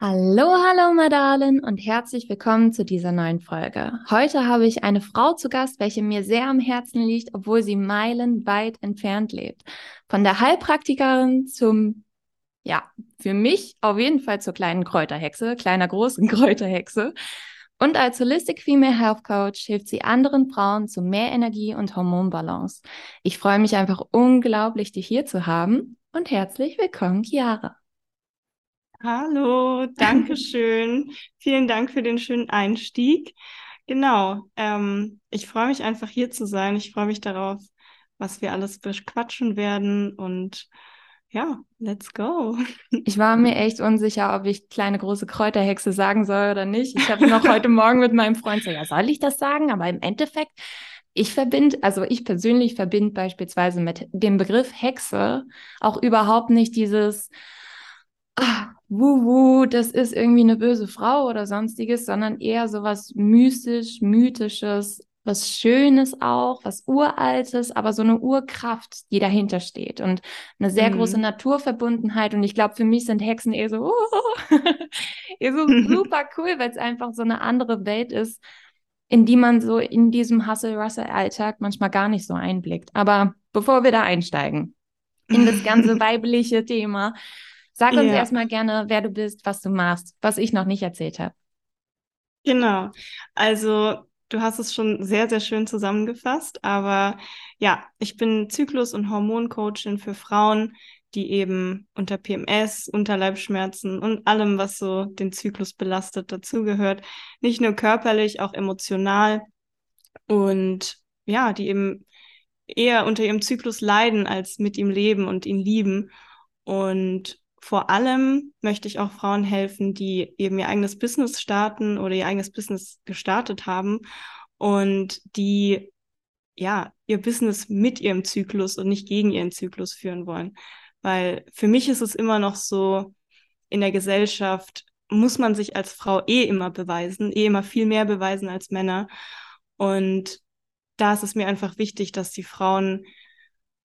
Hallo, hallo, Madalen und herzlich willkommen zu dieser neuen Folge. Heute habe ich eine Frau zu Gast, welche mir sehr am Herzen liegt, obwohl sie meilenweit entfernt lebt. Von der Heilpraktikerin zum, ja, für mich auf jeden Fall zur kleinen Kräuterhexe, kleiner großen Kräuterhexe. Und als Holistic Female Health Coach hilft sie anderen Frauen zu mehr Energie und Hormonbalance. Ich freue mich einfach unglaublich, dich hier zu haben und herzlich willkommen, Chiara. Hallo, danke schön. Vielen Dank für den schönen Einstieg. Genau, ähm, ich freue mich einfach hier zu sein. Ich freue mich darauf, was wir alles bequatschen werden und ja, let's go. Ich war mir echt unsicher, ob ich kleine große Kräuterhexe sagen soll oder nicht. Ich habe noch heute Morgen mit meinem Freund so, ja, soll ich das sagen? Aber im Endeffekt, ich verbinde, also ich persönlich verbinde beispielsweise mit dem Begriff Hexe auch überhaupt nicht dieses, ah, wuhu, das ist irgendwie eine böse Frau oder sonstiges, sondern eher so was mystisch, mythisches, was Schönes auch, was Uraltes, aber so eine Urkraft, die dahinter steht und eine sehr mhm. große Naturverbundenheit. Und ich glaube, für mich sind Hexen eher so, oh, eher so super cool, weil es einfach so eine andere Welt ist, in die man so in diesem Hustle-Russell-Alltag manchmal gar nicht so einblickt. Aber bevor wir da einsteigen in das ganze weibliche Thema, Sag uns ja. erstmal gerne, wer du bist, was du machst, was ich noch nicht erzählt habe. Genau. Also du hast es schon sehr, sehr schön zusammengefasst. Aber ja, ich bin Zyklus- und Hormoncoachin für Frauen, die eben unter PMS, Unterleibschmerzen und allem, was so den Zyklus belastet, dazugehört. Nicht nur körperlich, auch emotional. Und ja, die eben eher unter ihrem Zyklus leiden, als mit ihm leben und ihn lieben. Und vor allem möchte ich auch Frauen helfen, die eben ihr eigenes Business starten oder ihr eigenes Business gestartet haben und die ja ihr Business mit ihrem Zyklus und nicht gegen ihren Zyklus führen wollen. Weil für mich ist es immer noch so, in der Gesellschaft muss man sich als Frau eh immer beweisen, eh immer viel mehr beweisen als Männer. Und da ist es mir einfach wichtig, dass die Frauen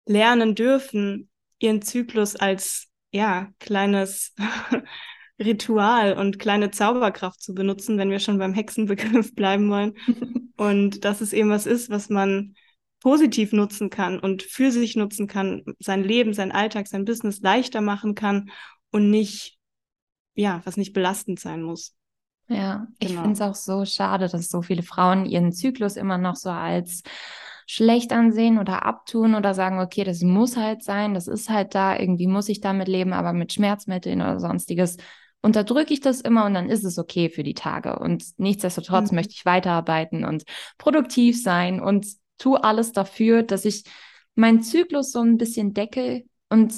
lernen dürfen, ihren Zyklus als ja, kleines Ritual und kleine Zauberkraft zu benutzen, wenn wir schon beim Hexenbegriff bleiben wollen. und dass es eben was ist, was man positiv nutzen kann und für sich nutzen kann, sein Leben, sein Alltag, sein Business leichter machen kann und nicht, ja, was nicht belastend sein muss. Ja, ich genau. finde es auch so schade, dass so viele Frauen ihren Zyklus immer noch so als schlecht ansehen oder abtun oder sagen, okay, das muss halt sein, das ist halt da, irgendwie muss ich damit leben, aber mit Schmerzmitteln oder sonstiges unterdrücke ich das immer und dann ist es okay für die Tage. Und nichtsdestotrotz mhm. möchte ich weiterarbeiten und produktiv sein und tue alles dafür, dass ich meinen Zyklus so ein bisschen decke und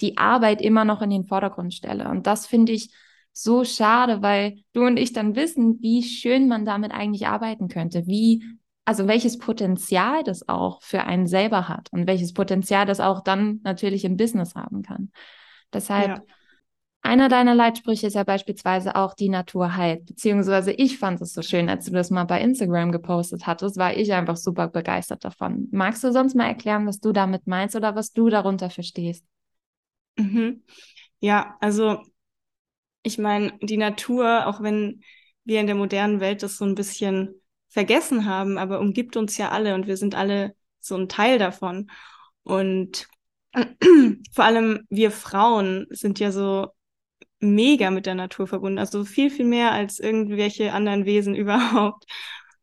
die Arbeit immer noch in den Vordergrund stelle. Und das finde ich so schade, weil du und ich dann wissen, wie schön man damit eigentlich arbeiten könnte, wie also welches Potenzial das auch für einen selber hat und welches Potenzial das auch dann natürlich im Business haben kann. Deshalb, ja. einer deiner Leitsprüche ist ja beispielsweise auch die Natur heilt, beziehungsweise ich fand es so schön, als du das mal bei Instagram gepostet hattest, war ich einfach super begeistert davon. Magst du sonst mal erklären, was du damit meinst oder was du darunter verstehst? Mhm. Ja, also ich meine, die Natur, auch wenn wir in der modernen Welt das so ein bisschen vergessen haben, aber umgibt uns ja alle und wir sind alle so ein Teil davon. Und vor allem wir Frauen sind ja so mega mit der Natur verbunden, also viel, viel mehr als irgendwelche anderen Wesen überhaupt.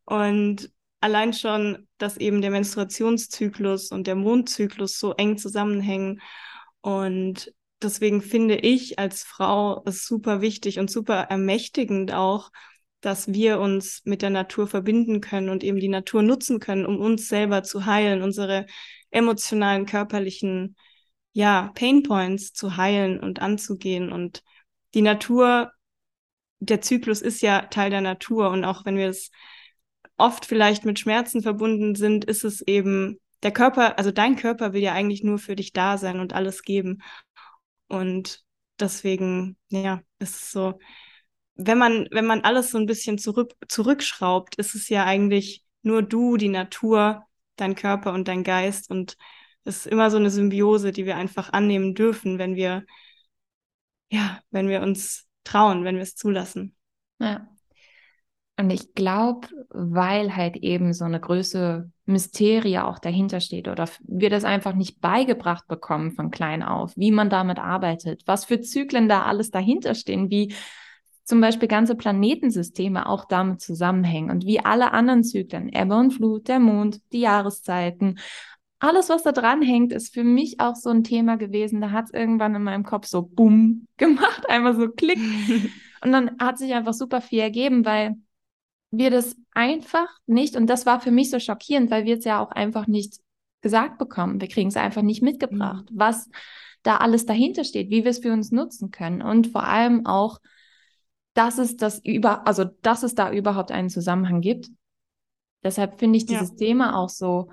Und allein schon, dass eben der Menstruationszyklus und der Mondzyklus so eng zusammenhängen. Und deswegen finde ich als Frau es super wichtig und super ermächtigend auch, dass wir uns mit der Natur verbinden können und eben die Natur nutzen können, um uns selber zu heilen, unsere emotionalen, körperlichen ja, Pain Points zu heilen und anzugehen. Und die Natur, der Zyklus ist ja Teil der Natur. Und auch wenn wir es oft vielleicht mit Schmerzen verbunden sind, ist es eben der Körper, also dein Körper will ja eigentlich nur für dich da sein und alles geben. Und deswegen, ja, ist es so, wenn man, wenn man alles so ein bisschen zurück, zurückschraubt, ist es ja eigentlich nur du, die Natur, dein Körper und dein Geist. Und es ist immer so eine Symbiose, die wir einfach annehmen dürfen, wenn wir, ja, wenn wir uns trauen, wenn wir es zulassen. Ja. Und ich glaube, weil halt eben so eine Größe Mysterie auch dahinter steht oder wir das einfach nicht beigebracht bekommen von klein auf, wie man damit arbeitet, was für Zyklen da alles dahinter stehen, wie zum Beispiel ganze Planetensysteme auch damit zusammenhängen und wie alle anderen Zyklen, Ebbe und Flut, der Mond, die Jahreszeiten, alles, was da dran hängt, ist für mich auch so ein Thema gewesen. Da hat es irgendwann in meinem Kopf so bumm gemacht, einmal so klick. und dann hat sich einfach super viel ergeben, weil wir das einfach nicht, und das war für mich so schockierend, weil wir es ja auch einfach nicht gesagt bekommen. Wir kriegen es einfach nicht mitgebracht, mhm. was da alles dahinter steht, wie wir es für uns nutzen können und vor allem auch, dass es das über, also dass es da überhaupt einen Zusammenhang gibt. Deshalb finde ich dieses ja. Thema auch so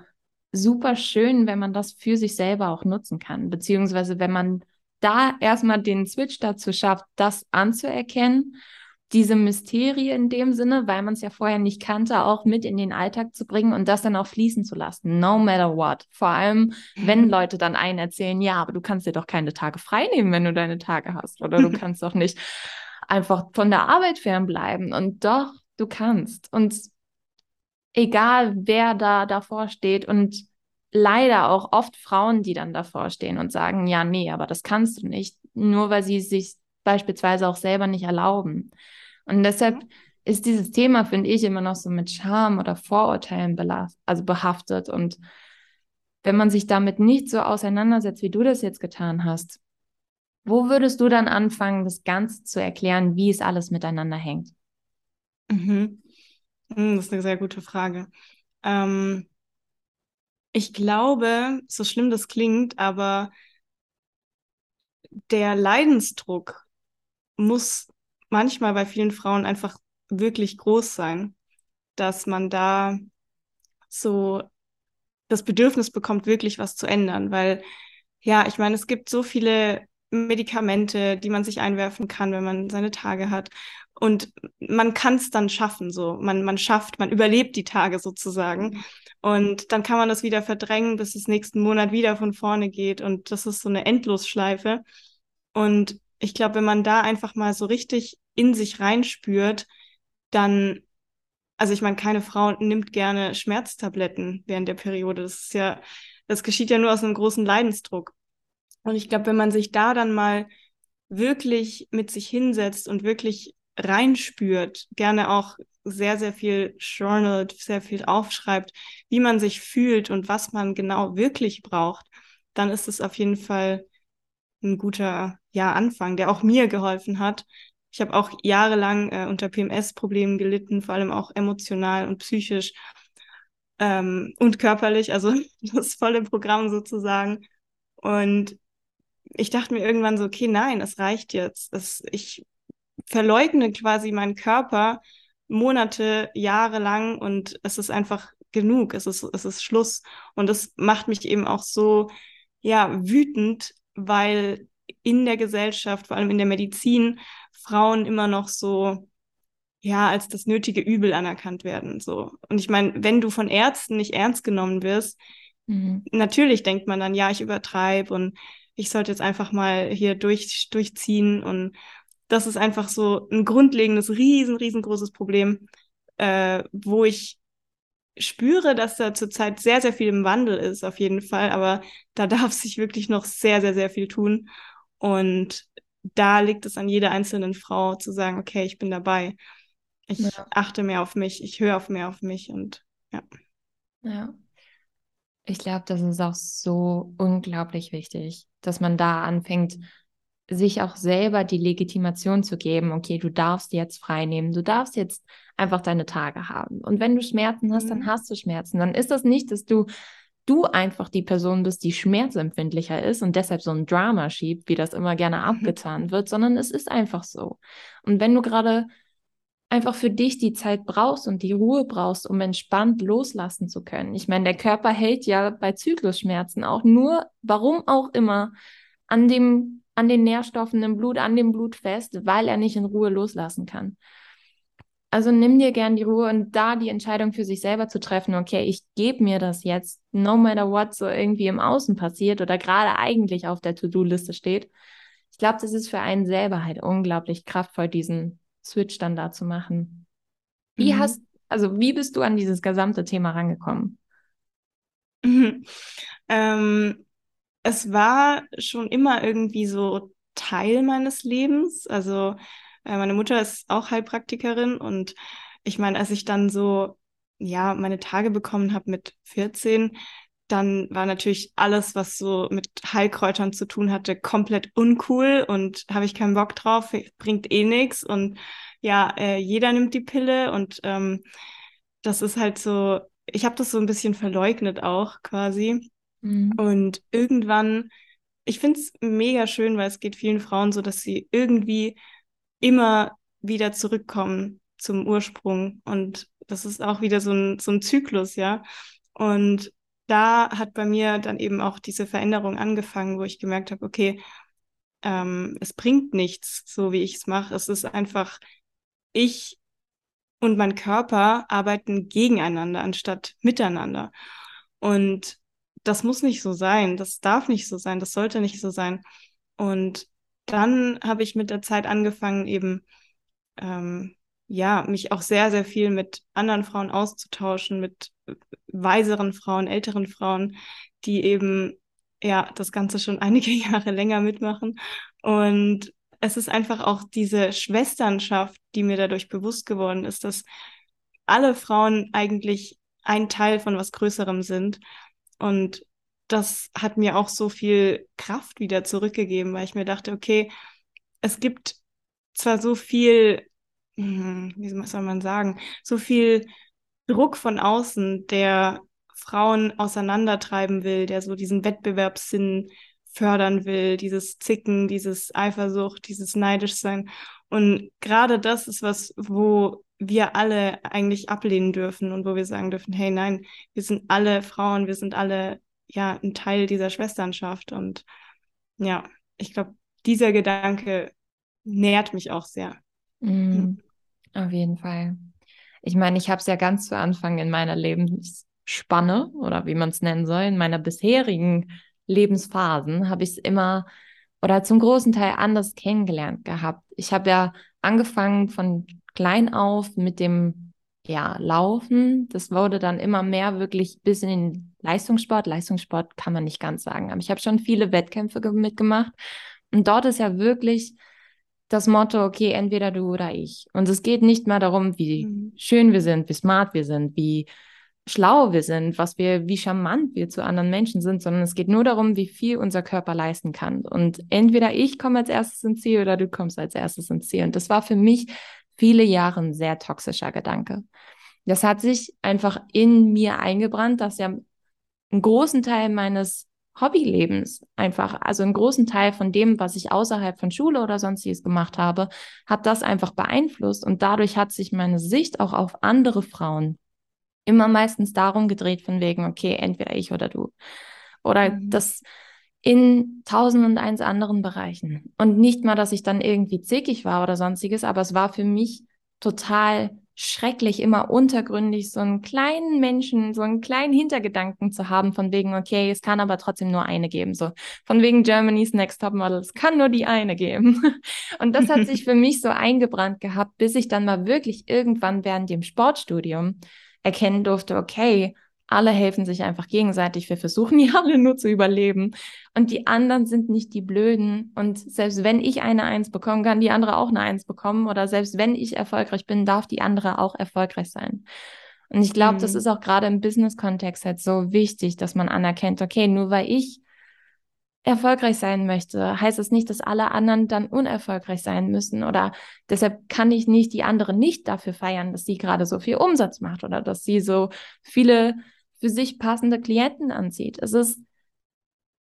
super schön, wenn man das für sich selber auch nutzen kann, beziehungsweise wenn man da erstmal den Switch dazu schafft, das anzuerkennen diese Mysterie in dem Sinne, weil man es ja vorher nicht kannte, auch mit in den Alltag zu bringen und das dann auch fließen zu lassen, no matter what. Vor allem, wenn Leute dann einen erzählen, ja, aber du kannst dir doch keine Tage frei nehmen, wenn du deine Tage hast oder du kannst doch nicht einfach von der Arbeit fernbleiben und doch, du kannst und egal wer da davor steht und leider auch oft Frauen, die dann davor stehen und sagen, ja, nee, aber das kannst du nicht, nur weil sie sich beispielsweise auch selber nicht erlauben. Und deshalb ist dieses Thema, finde ich, immer noch so mit Scham oder Vorurteilen also behaftet. Und wenn man sich damit nicht so auseinandersetzt, wie du das jetzt getan hast, wo würdest du dann anfangen, das Ganze zu erklären, wie es alles miteinander hängt? Mhm. Hm, das ist eine sehr gute Frage. Ähm, ich glaube, so schlimm das klingt, aber der Leidensdruck muss manchmal bei vielen Frauen einfach wirklich groß sein, dass man da so das Bedürfnis bekommt, wirklich was zu ändern. Weil, ja, ich meine, es gibt so viele Medikamente, die man sich einwerfen kann, wenn man seine Tage hat. Und man kann es dann schaffen, so. Man, man schafft, man überlebt die Tage sozusagen. Mhm. Und dann kann man das wieder verdrängen, bis es nächsten Monat wieder von vorne geht. Und das ist so eine Endlosschleife. Und ich glaube, wenn man da einfach mal so richtig in sich reinspürt, dann, also ich meine, keine Frau nimmt gerne Schmerztabletten während der Periode. Das ist ja, das geschieht ja nur aus einem großen Leidensdruck. Und ich glaube, wenn man sich da dann mal wirklich mit sich hinsetzt und wirklich reinspürt, gerne auch sehr, sehr viel journalt, sehr viel aufschreibt, wie man sich fühlt und was man genau wirklich braucht, dann ist es auf jeden Fall ein guter ja, Anfang, der auch mir geholfen hat. Ich habe auch jahrelang äh, unter PMS-Problemen gelitten, vor allem auch emotional und psychisch ähm, und körperlich, also das volle Programm sozusagen. Und ich dachte mir irgendwann so, okay, nein, es reicht jetzt. Es, ich verleugne quasi meinen Körper Monate, Jahre lang und es ist einfach genug. Es ist, es ist Schluss. Und das macht mich eben auch so, ja, wütend, weil in der Gesellschaft, vor allem in der Medizin, Frauen immer noch so ja als das nötige Übel anerkannt werden. So. Und ich meine, wenn du von Ärzten nicht ernst genommen wirst, mhm. natürlich denkt man dann, ja, ich übertreibe und ich sollte jetzt einfach mal hier durch, durchziehen. Und das ist einfach so ein grundlegendes, riesen, riesengroßes Problem, äh, wo ich spüre, dass da zurzeit sehr, sehr viel im Wandel ist, auf jeden Fall. Aber da darf sich wirklich noch sehr, sehr, sehr viel tun. Und da liegt es an jeder einzelnen Frau zu sagen, okay, ich bin dabei. Ich ja. achte mehr auf mich, ich höre auf mehr auf mich und ja. Ja. Ich glaube, das ist auch so unglaublich wichtig, dass man da anfängt, sich auch selber die Legitimation zu geben, okay, du darfst jetzt frei nehmen, du darfst jetzt einfach deine Tage haben. Und wenn du Schmerzen hast, mhm. dann hast du Schmerzen. Dann ist das nicht, dass du du einfach die Person bist, die schmerzempfindlicher ist und deshalb so ein Drama schiebt, wie das immer gerne mhm. abgetan wird, sondern es ist einfach so. Und wenn du gerade einfach für dich die Zeit brauchst und die Ruhe brauchst, um entspannt loslassen zu können. Ich meine, der Körper hält ja bei Zyklusschmerzen auch nur, warum auch immer, an dem, an den Nährstoffen im Blut, an dem Blut fest, weil er nicht in Ruhe loslassen kann. Also nimm dir gern die Ruhe und da die Entscheidung für sich selber zu treffen, okay, ich gebe mir das jetzt, no matter what so irgendwie im Außen passiert oder gerade eigentlich auf der To-Do-Liste steht. Ich glaube, das ist für einen selber halt unglaublich kraftvoll, diesen Switch dann da zu machen. Wie mhm. hast, also wie bist du an dieses gesamte Thema rangekommen? Mhm. Ähm, es war schon immer irgendwie so Teil meines Lebens. Also äh, meine Mutter ist auch Heilpraktikerin und ich meine, als ich dann so, ja, meine Tage bekommen habe mit 14, dann war natürlich alles, was so mit Heilkräutern zu tun hatte, komplett uncool und habe ich keinen Bock drauf, bringt eh nichts und ja, äh, jeder nimmt die Pille und ähm, das ist halt so, ich habe das so ein bisschen verleugnet auch quasi. Mhm. Und irgendwann, ich finde es mega schön, weil es geht vielen Frauen so, dass sie irgendwie immer wieder zurückkommen zum Ursprung. Und das ist auch wieder so ein, so ein Zyklus, ja. Und da hat bei mir dann eben auch diese Veränderung angefangen, wo ich gemerkt habe, okay, ähm, es bringt nichts, so wie ich es mache. Es ist einfach, ich und mein Körper arbeiten gegeneinander anstatt miteinander. Und das muss nicht so sein, das darf nicht so sein, das sollte nicht so sein. Und dann habe ich mit der Zeit angefangen, eben ähm, ja, mich auch sehr, sehr viel mit anderen Frauen auszutauschen, mit weiseren Frauen, älteren Frauen, die eben ja das Ganze schon einige Jahre länger mitmachen. Und es ist einfach auch diese Schwesternschaft, die mir dadurch bewusst geworden ist, dass alle Frauen eigentlich ein Teil von was Größerem sind. Und das hat mir auch so viel Kraft wieder zurückgegeben, weil ich mir dachte, okay, es gibt zwar so viel, hm, wie soll man sagen, so viel Druck von außen, der Frauen auseinandertreiben will, der so diesen Wettbewerbssinn fördern will, dieses Zicken, dieses Eifersucht, dieses Neidischsein. Und gerade das ist was, wo wir alle eigentlich ablehnen dürfen und wo wir sagen dürfen, hey, nein, wir sind alle Frauen, wir sind alle ja ein Teil dieser Schwesternschaft. Und ja, ich glaube, dieser Gedanke nährt mich auch sehr. Mm, auf jeden Fall. Ich meine, ich habe es ja ganz zu Anfang in meiner Lebensspanne oder wie man es nennen soll, in meiner bisherigen Lebensphasen habe ich es immer oder zum großen Teil anders kennengelernt gehabt. Ich habe ja angefangen von klein auf mit dem ja, Laufen. Das wurde dann immer mehr wirklich bis in den Leistungssport. Leistungssport kann man nicht ganz sagen, aber ich habe schon viele Wettkämpfe mitgemacht. Und dort ist ja wirklich das Motto, okay, entweder du oder ich. Und es geht nicht mehr darum, wie mhm. schön wir sind, wie smart wir sind, wie schlau wir sind, was wir, wie charmant wir zu anderen Menschen sind, sondern es geht nur darum, wie viel unser Körper leisten kann. Und entweder ich komme als erstes ins Ziel oder du kommst als erstes ins Ziel. Und das war für mich viele Jahre ein sehr toxischer Gedanke. Das hat sich einfach in mir eingebrannt, dass ja einen großen Teil meines Hobbylebens einfach, also einen großen Teil von dem, was ich außerhalb von Schule oder sonstiges gemacht habe, hat das einfach beeinflusst und dadurch hat sich meine Sicht auch auf andere Frauen immer meistens darum gedreht von wegen, okay, entweder ich oder du. Oder mhm. das in tausend und eins anderen Bereichen. Und nicht mal, dass ich dann irgendwie zickig war oder sonstiges, aber es war für mich total schrecklich, immer untergründig so einen kleinen Menschen, so einen kleinen Hintergedanken zu haben, von wegen, okay, es kann aber trotzdem nur eine geben. So von wegen Germany's Next Top Model, es kann nur die eine geben. Und das hat sich für mich so eingebrannt gehabt, bis ich dann mal wirklich irgendwann während dem Sportstudium erkennen durfte, okay, alle helfen sich einfach gegenseitig. Wir versuchen ja alle nur zu überleben. Und die anderen sind nicht die Blöden. Und selbst wenn ich eine Eins bekomme, kann die andere auch eine Eins bekommen. Oder selbst wenn ich erfolgreich bin, darf die andere auch erfolgreich sein. Und ich glaube, mhm. das ist auch gerade im Business-Kontext halt so wichtig, dass man anerkennt, okay, nur weil ich erfolgreich sein möchte, heißt es das nicht, dass alle anderen dann unerfolgreich sein müssen. Oder deshalb kann ich nicht die andere nicht dafür feiern, dass sie gerade so viel Umsatz macht oder dass sie so viele für sich passende Klienten anzieht. Es ist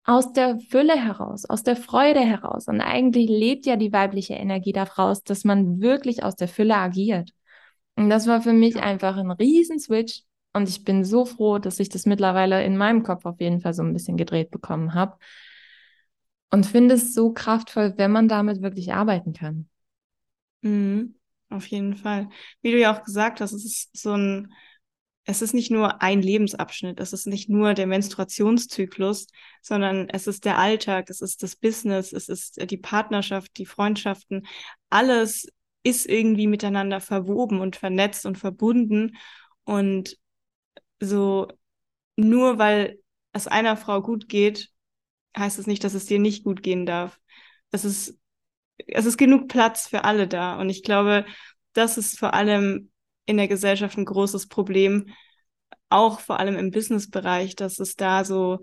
aus der Fülle heraus, aus der Freude heraus. Und eigentlich lebt ja die weibliche Energie daraus, dass man wirklich aus der Fülle agiert. Und das war für mich einfach ein Riesenswitch. Und ich bin so froh, dass ich das mittlerweile in meinem Kopf auf jeden Fall so ein bisschen gedreht bekommen habe. Und finde es so kraftvoll, wenn man damit wirklich arbeiten kann. Mhm, auf jeden Fall. Wie du ja auch gesagt hast, es ist so ein es ist nicht nur ein Lebensabschnitt, es ist nicht nur der Menstruationszyklus, sondern es ist der Alltag, es ist das Business, es ist die Partnerschaft, die Freundschaften. Alles ist irgendwie miteinander verwoben und vernetzt und verbunden. Und so nur weil es einer Frau gut geht, heißt es nicht, dass es dir nicht gut gehen darf. Es ist, es ist genug Platz für alle da. Und ich glaube, das ist vor allem in der Gesellschaft ein großes Problem, auch vor allem im Businessbereich, dass es da so,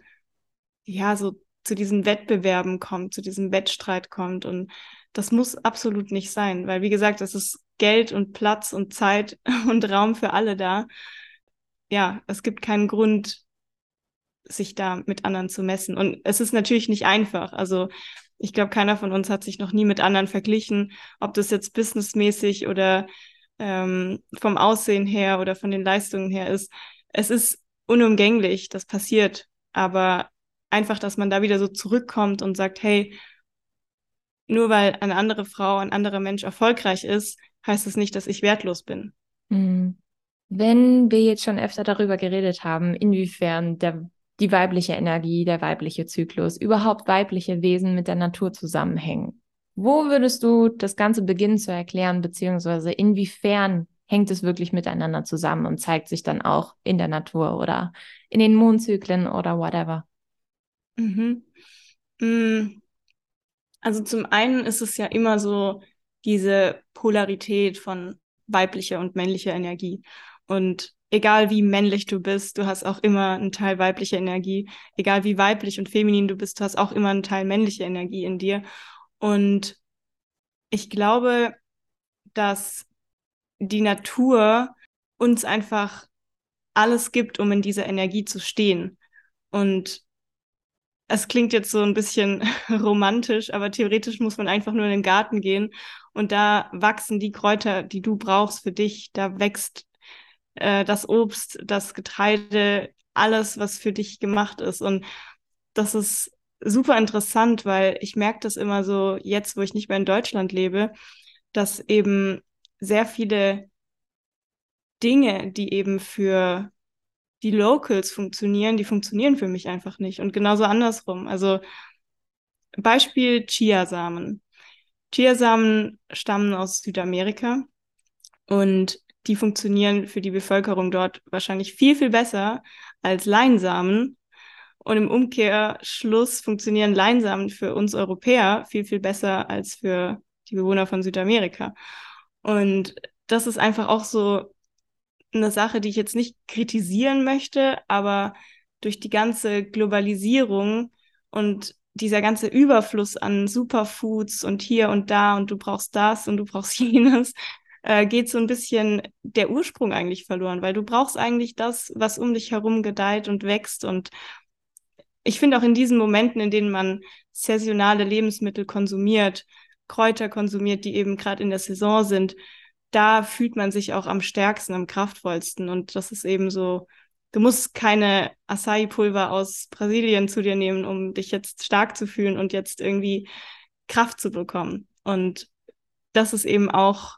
ja, so zu diesen Wettbewerben kommt, zu diesem Wettstreit kommt. Und das muss absolut nicht sein, weil wie gesagt, es ist Geld und Platz und Zeit und Raum für alle da. Ja, es gibt keinen Grund, sich da mit anderen zu messen. Und es ist natürlich nicht einfach. Also ich glaube, keiner von uns hat sich noch nie mit anderen verglichen, ob das jetzt businessmäßig oder ähm, vom Aussehen her oder von den Leistungen her ist. Es ist unumgänglich, das passiert, aber einfach, dass man da wieder so zurückkommt und sagt, hey, nur weil eine andere Frau, ein anderer Mensch erfolgreich ist, heißt es das nicht, dass ich wertlos bin. Mhm. Wenn wir jetzt schon öfter darüber geredet haben, inwiefern der, die weibliche Energie, der weibliche Zyklus, überhaupt weibliche Wesen mit der Natur zusammenhängen, wo würdest du das Ganze beginnen zu erklären, beziehungsweise inwiefern hängt es wirklich miteinander zusammen und zeigt sich dann auch in der Natur oder in den Mondzyklen oder whatever? Mhm. Mm. Also zum einen ist es ja immer so diese Polarität von weiblicher und männlicher Energie. Und egal wie männlich du bist, du hast auch immer einen Teil weiblicher Energie. Egal wie weiblich und feminin du bist, du hast auch immer einen Teil männlicher Energie in dir. Und ich glaube, dass die Natur uns einfach alles gibt, um in dieser Energie zu stehen. Und es klingt jetzt so ein bisschen romantisch, aber theoretisch muss man einfach nur in den Garten gehen und da wachsen die Kräuter, die du brauchst für dich. Da wächst äh, das Obst, das Getreide, alles, was für dich gemacht ist. Und das ist super interessant, weil ich merke das immer so jetzt, wo ich nicht mehr in Deutschland lebe, dass eben sehr viele Dinge, die eben für die Locals funktionieren, die funktionieren für mich einfach nicht. Und genauso andersrum. Also Beispiel Chiasamen. Chiasamen stammen aus Südamerika und die funktionieren für die Bevölkerung dort wahrscheinlich viel, viel besser als Leinsamen, und im Umkehrschluss funktionieren Leinsamen für uns Europäer viel, viel besser als für die Bewohner von Südamerika. Und das ist einfach auch so eine Sache, die ich jetzt nicht kritisieren möchte, aber durch die ganze Globalisierung und dieser ganze Überfluss an Superfoods und hier und da und du brauchst das und du brauchst jenes, äh, geht so ein bisschen der Ursprung eigentlich verloren, weil du brauchst eigentlich das, was um dich herum gedeiht und wächst und ich finde auch in diesen Momenten, in denen man saisonale Lebensmittel konsumiert, Kräuter konsumiert, die eben gerade in der Saison sind, da fühlt man sich auch am stärksten, am kraftvollsten. Und das ist eben so, du musst keine Acai-Pulver aus Brasilien zu dir nehmen, um dich jetzt stark zu fühlen und jetzt irgendwie Kraft zu bekommen. Und das ist eben auch,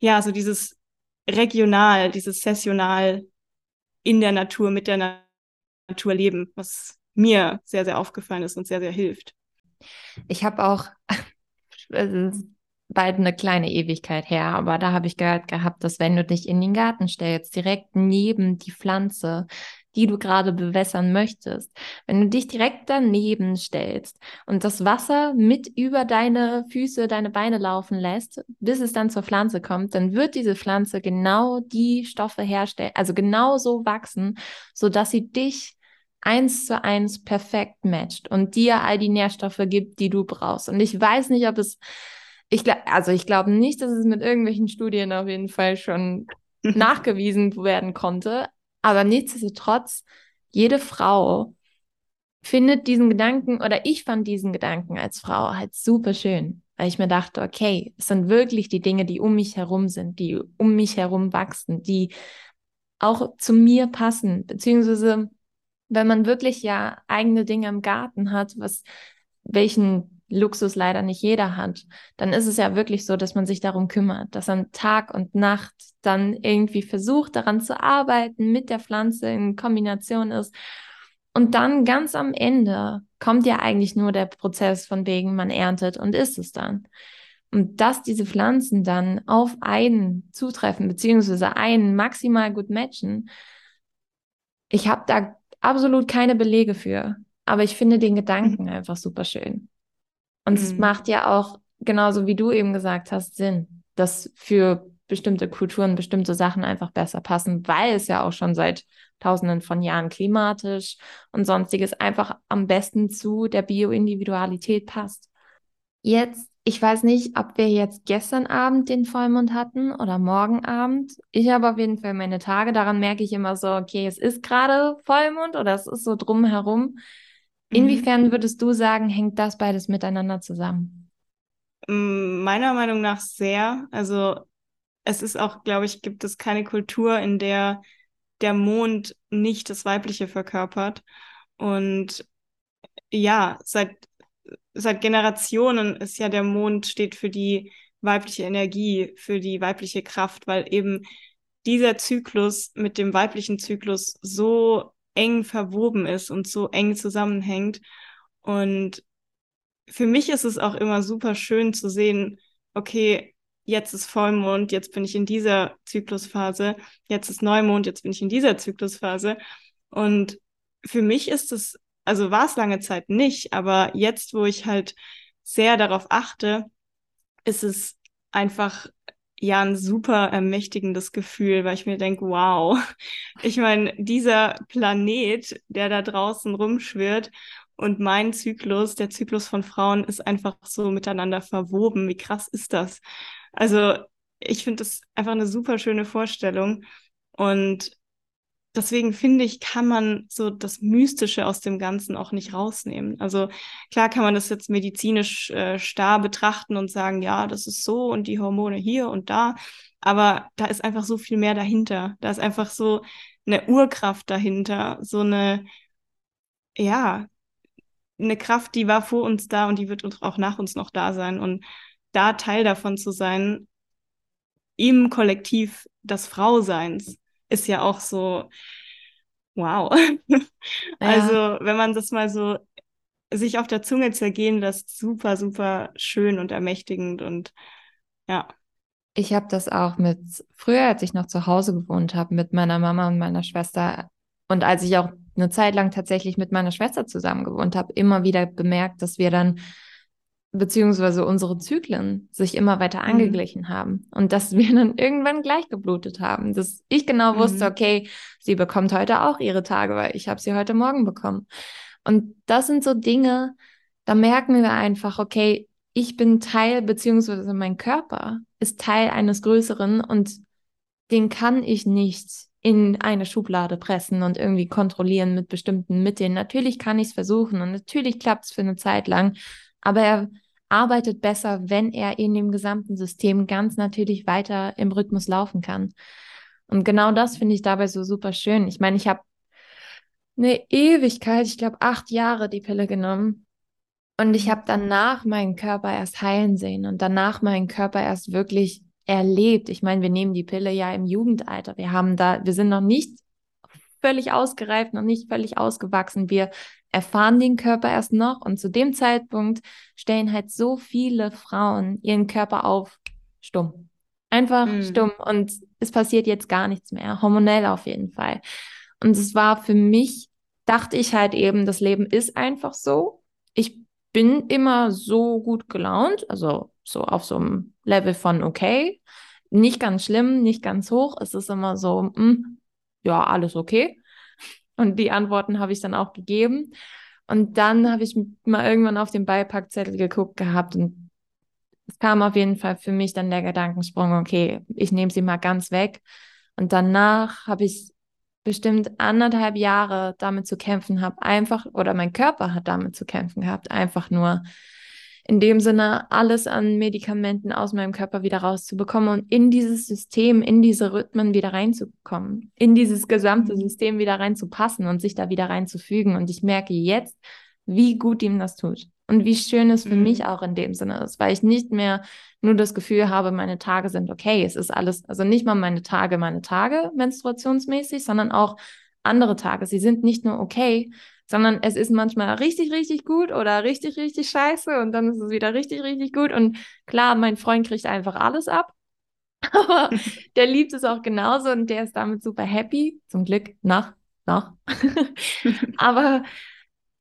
ja, so dieses regional, dieses saisonal in der Natur, mit der Natur leben, was mir sehr, sehr aufgefallen ist und sehr, sehr hilft. Ich habe auch, es ist bald eine kleine Ewigkeit her, aber da habe ich gehört gehabt, dass wenn du dich in den Garten stellst, direkt neben die Pflanze, die du gerade bewässern möchtest, wenn du dich direkt daneben stellst und das Wasser mit über deine Füße, deine Beine laufen lässt, bis es dann zur Pflanze kommt, dann wird diese Pflanze genau die Stoffe herstellen, also genau so wachsen, so dass sie dich eins zu eins perfekt matcht und dir all die Nährstoffe gibt, die du brauchst. Und ich weiß nicht, ob es, ich glaube, also ich glaube nicht, dass es mit irgendwelchen Studien auf jeden Fall schon nachgewiesen werden konnte. Aber nichtsdestotrotz, jede Frau findet diesen Gedanken oder ich fand diesen Gedanken als Frau halt super schön, weil ich mir dachte, okay, es sind wirklich die Dinge, die um mich herum sind, die um mich herum wachsen, die auch zu mir passen, beziehungsweise wenn man wirklich ja eigene Dinge im Garten hat, was welchen Luxus leider nicht jeder hat, dann ist es ja wirklich so, dass man sich darum kümmert, dass man Tag und Nacht dann irgendwie versucht, daran zu arbeiten, mit der Pflanze in Kombination ist. Und dann ganz am Ende kommt ja eigentlich nur der Prozess von wegen, man erntet und isst es dann. Und dass diese Pflanzen dann auf einen zutreffen, beziehungsweise einen maximal gut matchen, ich habe da absolut keine Belege für, aber ich finde den Gedanken mhm. einfach super schön. Und mhm. es macht ja auch, genauso wie du eben gesagt hast, Sinn, dass für bestimmte Kulturen bestimmte Sachen einfach besser passen, weil es ja auch schon seit tausenden von Jahren klimatisch und sonstiges einfach am besten zu der Bioindividualität passt. Jetzt, ich weiß nicht, ob wir jetzt gestern Abend den Vollmond hatten oder morgen Abend. Ich habe auf jeden Fall meine Tage. Daran merke ich immer so, okay, es ist gerade Vollmond oder es ist so drumherum. Mhm. Inwiefern würdest du sagen, hängt das beides miteinander zusammen? Meiner Meinung nach sehr. Also es ist auch, glaube ich, gibt es keine Kultur, in der der Mond nicht das Weibliche verkörpert. Und ja, seit, seit Generationen ist ja der Mond steht für die weibliche Energie, für die weibliche Kraft, weil eben dieser Zyklus mit dem weiblichen Zyklus so eng verwoben ist und so eng zusammenhängt. Und für mich ist es auch immer super schön zu sehen, okay, jetzt ist Vollmond, jetzt bin ich in dieser Zyklusphase, jetzt ist Neumond, jetzt bin ich in dieser Zyklusphase. Und für mich ist es, also war es lange Zeit nicht, aber jetzt, wo ich halt sehr darauf achte, ist es einfach ja ein super ermächtigendes Gefühl, weil ich mir denke, wow, ich meine, dieser Planet, der da draußen rumschwirrt und mein Zyklus, der Zyklus von Frauen, ist einfach so miteinander verwoben. Wie krass ist das? Also ich finde das einfach eine super schöne Vorstellung. Und deswegen finde ich, kann man so das Mystische aus dem Ganzen auch nicht rausnehmen. Also klar kann man das jetzt medizinisch äh, starr betrachten und sagen, ja, das ist so und die Hormone hier und da. Aber da ist einfach so viel mehr dahinter. Da ist einfach so eine Urkraft dahinter, so eine, ja, eine Kraft, die war vor uns da und die wird auch nach uns noch da sein. Und da Teil davon zu sein, im Kollektiv des Frauseins, ist ja auch so, wow. Ja. Also, wenn man das mal so sich auf der Zunge zergehen lässt, super, super schön und ermächtigend und ja. Ich habe das auch mit, früher, als ich noch zu Hause gewohnt habe, mit meiner Mama und meiner Schwester und als ich auch eine Zeit lang tatsächlich mit meiner Schwester zusammen gewohnt habe, immer wieder bemerkt, dass wir dann beziehungsweise unsere Zyklen sich immer weiter mhm. angeglichen mhm. haben und dass wir dann irgendwann gleich geblutet haben, dass ich genau wusste, mhm. okay, sie bekommt heute auch ihre Tage, weil ich habe sie heute Morgen bekommen. Und das sind so Dinge, da merken wir einfach, okay, ich bin Teil, beziehungsweise mein Körper ist Teil eines Größeren und den kann ich nicht in eine Schublade pressen und irgendwie kontrollieren mit bestimmten Mitteln. Natürlich kann ich es versuchen und natürlich klappt es für eine Zeit lang, aber er arbeitet besser, wenn er in dem gesamten System ganz natürlich weiter im Rhythmus laufen kann. Und genau das finde ich dabei so super schön. Ich meine, ich habe eine Ewigkeit, ich glaube acht Jahre die Pille genommen. Und ich habe danach meinen Körper erst heilen sehen und danach meinen Körper erst wirklich erlebt. Ich meine, wir nehmen die Pille ja im Jugendalter. Wir haben da, wir sind noch nicht völlig ausgereift, noch nicht völlig ausgewachsen. Wir erfahren den Körper erst noch und zu dem Zeitpunkt stellen halt so viele Frauen ihren Körper auf stumm. Einfach mhm. stumm und es passiert jetzt gar nichts mehr, hormonell auf jeden Fall. Und es war für mich, dachte ich halt eben, das Leben ist einfach so. Ich bin immer so gut gelaunt, also so auf so einem Level von okay, nicht ganz schlimm, nicht ganz hoch. Es ist immer so, mh, hm, ja, alles okay. Und die Antworten habe ich dann auch gegeben. Und dann habe ich mal irgendwann auf den Beipackzettel geguckt gehabt und es kam auf jeden Fall für mich dann der Gedankensprung, okay, ich nehme sie mal ganz weg. Und danach habe ich bestimmt anderthalb Jahre damit zu kämpfen habe, einfach, oder mein Körper hat damit zu kämpfen gehabt, einfach nur in dem Sinne alles an Medikamenten aus meinem Körper wieder rauszubekommen und in dieses System, in diese Rhythmen wieder reinzukommen, in dieses gesamte mhm. System wieder reinzupassen und sich da wieder reinzufügen. Und ich merke jetzt, wie gut ihm das tut und wie schön es für mhm. mich auch in dem Sinne ist, weil ich nicht mehr nur das Gefühl habe, meine Tage sind okay. Es ist alles, also nicht mal meine Tage, meine Tage menstruationsmäßig, sondern auch andere Tage. Sie sind nicht nur okay, sondern es ist manchmal richtig, richtig gut oder richtig, richtig scheiße und dann ist es wieder richtig, richtig gut. Und klar, mein Freund kriegt einfach alles ab. Aber der liebt es auch genauso und der ist damit super happy. Zum Glück noch, noch. Aber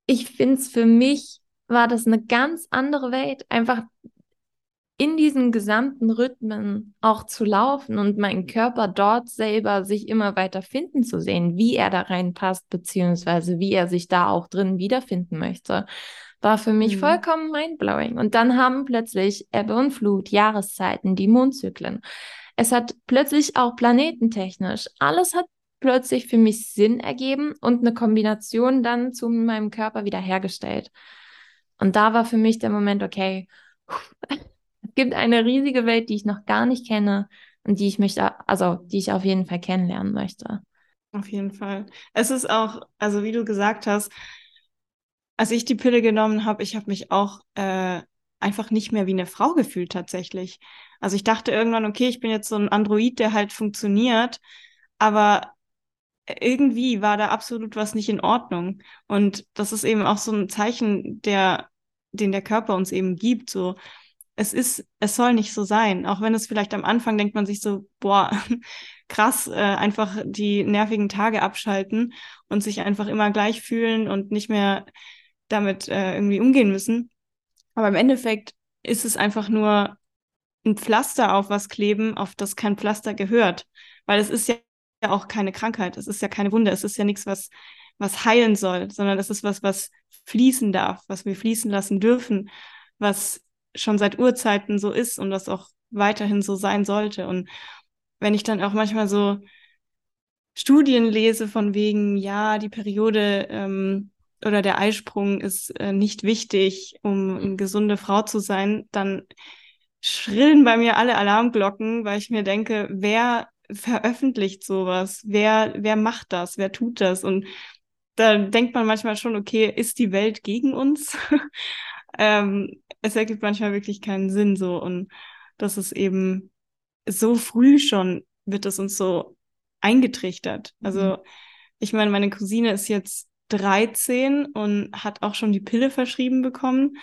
ich finde es für mich war das eine ganz andere Welt, einfach in diesen gesamten Rhythmen auch zu laufen und meinen Körper dort selber sich immer weiter finden zu sehen, wie er da reinpasst, beziehungsweise wie er sich da auch drin wiederfinden möchte, war für mich mhm. vollkommen mindblowing. Und dann haben plötzlich Ebbe und Flut, Jahreszeiten, die Mondzyklen. Es hat plötzlich auch planetentechnisch, alles hat plötzlich für mich Sinn ergeben und eine Kombination dann zu meinem Körper wiederhergestellt. Und da war für mich der Moment, okay, gibt eine riesige Welt, die ich noch gar nicht kenne und die ich möchte, also die ich auf jeden Fall kennenlernen möchte. Auf jeden Fall. Es ist auch, also wie du gesagt hast, als ich die Pille genommen habe, ich habe mich auch äh, einfach nicht mehr wie eine Frau gefühlt tatsächlich. Also ich dachte irgendwann, okay, ich bin jetzt so ein Android, der halt funktioniert, aber irgendwie war da absolut was nicht in Ordnung. Und das ist eben auch so ein Zeichen, der, den der Körper uns eben gibt. So, es ist, es soll nicht so sein. Auch wenn es vielleicht am Anfang denkt man sich so, boah, krass, äh, einfach die nervigen Tage abschalten und sich einfach immer gleich fühlen und nicht mehr damit äh, irgendwie umgehen müssen. Aber im Endeffekt ist es einfach nur ein Pflaster auf was kleben, auf das kein Pflaster gehört. Weil es ist ja auch keine Krankheit, es ist ja keine Wunde, es ist ja nichts, was, was heilen soll, sondern es ist was, was fließen darf, was wir fließen lassen dürfen, was schon seit Urzeiten so ist und was auch weiterhin so sein sollte. Und wenn ich dann auch manchmal so Studien lese von wegen, ja, die Periode ähm, oder der Eisprung ist äh, nicht wichtig, um eine gesunde Frau zu sein, dann schrillen bei mir alle Alarmglocken, weil ich mir denke, wer veröffentlicht sowas? Wer, wer macht das? Wer tut das? Und da denkt man manchmal schon, okay, ist die Welt gegen uns? ähm, es ergibt manchmal wirklich keinen Sinn so. Und das ist eben so früh schon, wird es uns so eingetrichtert. Mhm. Also, ich meine, meine Cousine ist jetzt 13 und hat auch schon die Pille verschrieben bekommen.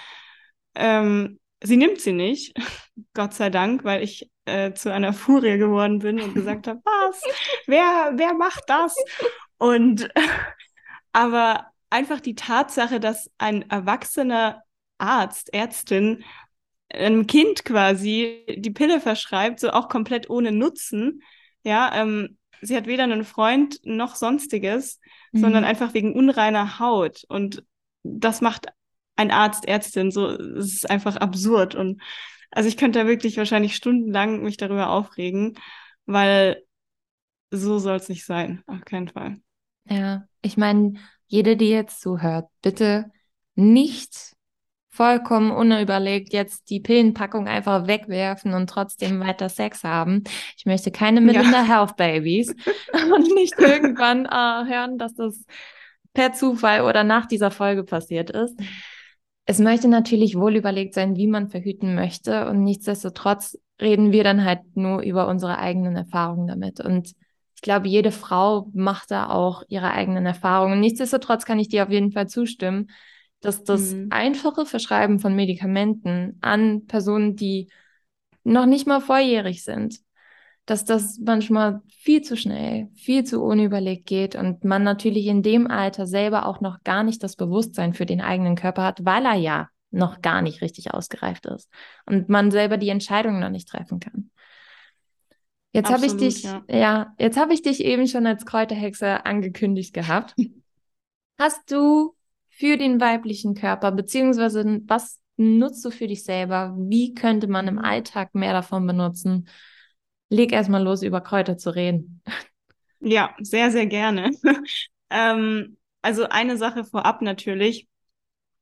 Ähm, sie nimmt sie nicht, Gott sei Dank, weil ich äh, zu einer Furie geworden bin und gesagt habe, was? Wer, wer macht das? Und aber einfach die Tatsache, dass ein erwachsener Arzt, Ärztin einem Kind quasi die Pille verschreibt, so auch komplett ohne Nutzen, ja, ähm, sie hat weder einen Freund noch sonstiges, mhm. sondern einfach wegen unreiner Haut. Und das macht ein Arzt, Ärztin, so, es ist einfach absurd. Und also ich könnte da wirklich wahrscheinlich stundenlang mich darüber aufregen, weil so soll es nicht sein, auf keinen Fall. Ja, ich meine, jede, die jetzt zuhört, bitte nicht vollkommen unüberlegt jetzt die Pillenpackung einfach wegwerfen und trotzdem weiter Sex haben. Ich möchte keine Melinda ja. Health Babies und nicht irgendwann äh, hören, dass das per Zufall oder nach dieser Folge passiert ist. Es möchte natürlich wohl überlegt sein, wie man verhüten möchte und nichtsdestotrotz reden wir dann halt nur über unsere eigenen Erfahrungen damit und ich glaube, jede Frau macht da auch ihre eigenen Erfahrungen. Nichtsdestotrotz kann ich dir auf jeden Fall zustimmen, dass das mhm. einfache Verschreiben von Medikamenten an Personen, die noch nicht mal volljährig sind, dass das manchmal viel zu schnell, viel zu unüberlegt geht und man natürlich in dem Alter selber auch noch gar nicht das Bewusstsein für den eigenen Körper hat, weil er ja noch gar nicht richtig ausgereift ist und man selber die Entscheidungen noch nicht treffen kann. Jetzt habe ich dich, ja, ja jetzt habe ich dich eben schon als Kräuterhexe angekündigt gehabt. Hast du für den weiblichen Körper, beziehungsweise was nutzt du für dich selber? Wie könnte man im. Alltag mehr davon benutzen? Leg erstmal los, über Kräuter zu reden. Ja, sehr, sehr gerne. ähm, also eine Sache vorab natürlich.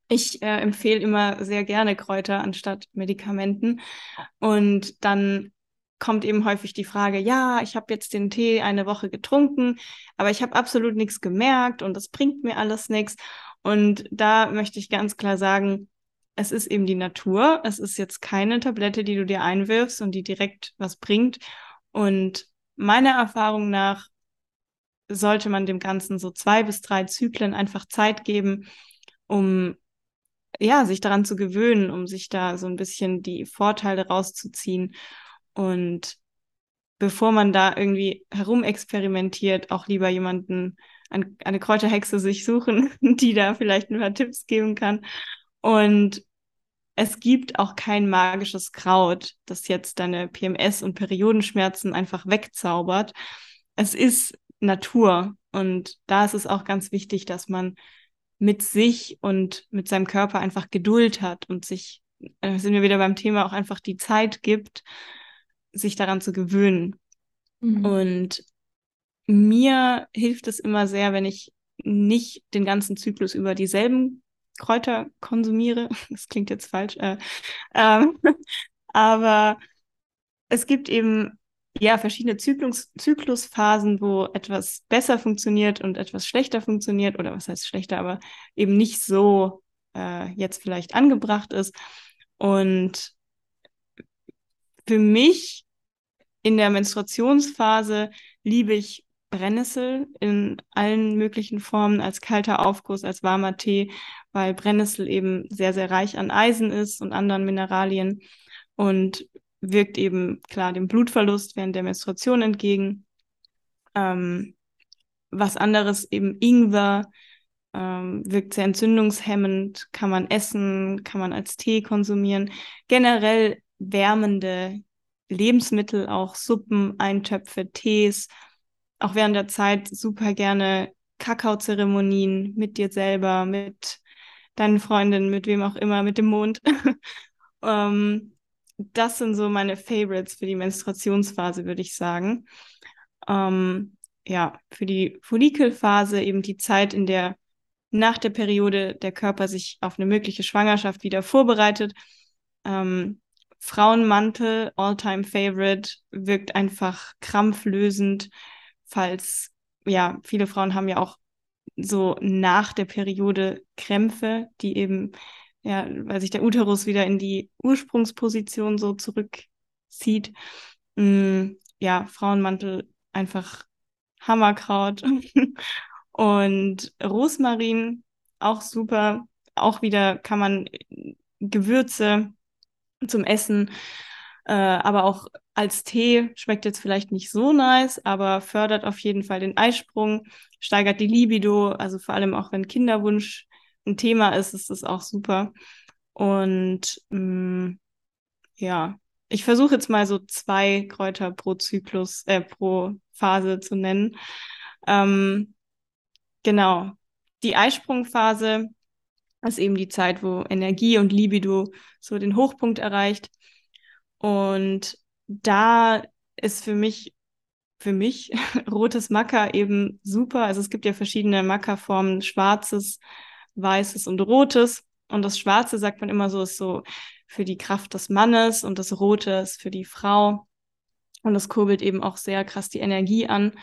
Ich äh, empfehle immer sehr gerne Kräuter anstatt Medikamenten. Und dann kommt eben häufig die Frage, ja, ich habe jetzt den Tee eine Woche getrunken, aber ich habe absolut nichts gemerkt und das bringt mir alles nichts. Und da möchte ich ganz klar sagen, es ist eben die Natur. Es ist jetzt keine Tablette, die du dir einwirfst und die direkt was bringt. Und meiner Erfahrung nach sollte man dem Ganzen so zwei bis drei Zyklen einfach Zeit geben, um ja, sich daran zu gewöhnen, um sich da so ein bisschen die Vorteile rauszuziehen. Und bevor man da irgendwie herumexperimentiert, auch lieber jemanden, ein, eine Kräuterhexe sich suchen, die da vielleicht ein paar Tipps geben kann. Und es gibt auch kein magisches Kraut, das jetzt deine PMS und Periodenschmerzen einfach wegzaubert. Es ist Natur. Und da ist es auch ganz wichtig, dass man mit sich und mit seinem Körper einfach Geduld hat und sich, äh, sind wir wieder beim Thema, auch einfach die Zeit gibt, sich daran zu gewöhnen. Mhm. Und mir hilft es immer sehr, wenn ich nicht den ganzen Zyklus über dieselben Kräuter konsumiere. Das klingt jetzt falsch. Äh, ähm, aber es gibt eben ja, verschiedene Zyklus, Zyklusphasen, wo etwas besser funktioniert und etwas schlechter funktioniert, oder was heißt schlechter, aber eben nicht so äh, jetzt vielleicht angebracht ist. Und für mich in der Menstruationsphase liebe ich Brennnessel in allen möglichen Formen, als kalter Aufguss, als warmer Tee, weil Brennnessel eben sehr, sehr reich an Eisen ist und anderen Mineralien. Und wirkt eben klar dem Blutverlust während der Menstruation entgegen. Ähm, was anderes eben Ingwer ähm, wirkt sehr entzündungshemmend, kann man essen, kann man als Tee konsumieren. Generell wärmende Lebensmittel, auch Suppen, Eintöpfe, Tees. Auch während der Zeit super gerne Kakaozeremonien mit dir selber, mit deinen Freundinnen, mit wem auch immer, mit dem Mond. ähm, das sind so meine Favorites für die Menstruationsphase, würde ich sagen. Ähm, ja, für die Follikelphase eben die Zeit, in der nach der Periode der Körper sich auf eine mögliche Schwangerschaft wieder vorbereitet. Ähm, Frauenmantel, All-Time Favorite, wirkt einfach krampflösend, falls, ja, viele Frauen haben ja auch so nach der Periode Krämpfe, die eben ja, weil sich der Uterus wieder in die Ursprungsposition so zurückzieht. Mm, ja, Frauenmantel einfach Hammerkraut. Und Rosmarin auch super. Auch wieder kann man Gewürze zum Essen, äh, aber auch als Tee schmeckt jetzt vielleicht nicht so nice, aber fördert auf jeden Fall den Eisprung, steigert die Libido, also vor allem auch wenn Kinderwunsch ein Thema ist, ist das auch super. Und mh, mm, ja, ich versuche jetzt mal so zwei Kräuter pro Zyklus, äh, pro Phase zu nennen. Ähm, genau. Die Eisprungphase ist eben die Zeit, wo Energie und Libido so den Hochpunkt erreicht. Und da ist für mich, für mich rotes Maca eben super. Also es gibt ja verschiedene Maca-Formen, schwarzes, weißes und rotes. Und das Schwarze, sagt man immer so, ist so für die Kraft des Mannes und das Rote ist für die Frau. Und das kurbelt eben auch sehr krass die Energie an.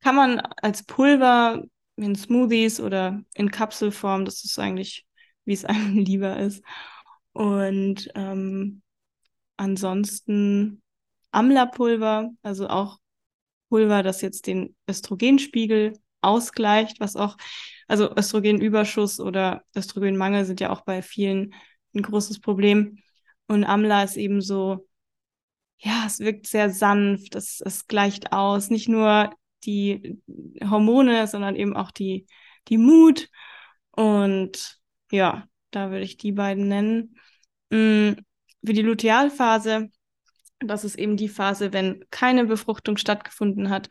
Kann man als Pulver in Smoothies oder in Kapselform, das ist eigentlich, wie es einem lieber ist. Und ähm, ansonsten Amla-Pulver, also auch Pulver, das jetzt den Östrogenspiegel ausgleicht, was auch, also Östrogenüberschuss oder Östrogenmangel sind ja auch bei vielen ein großes Problem. Und Amla ist eben so, ja, es wirkt sehr sanft, es, es gleicht aus, nicht nur die Hormone, sondern eben auch die, die Mut. Und ja, da würde ich die beiden nennen. Mm, für die Lutealphase, das ist eben die Phase, wenn keine Befruchtung stattgefunden hat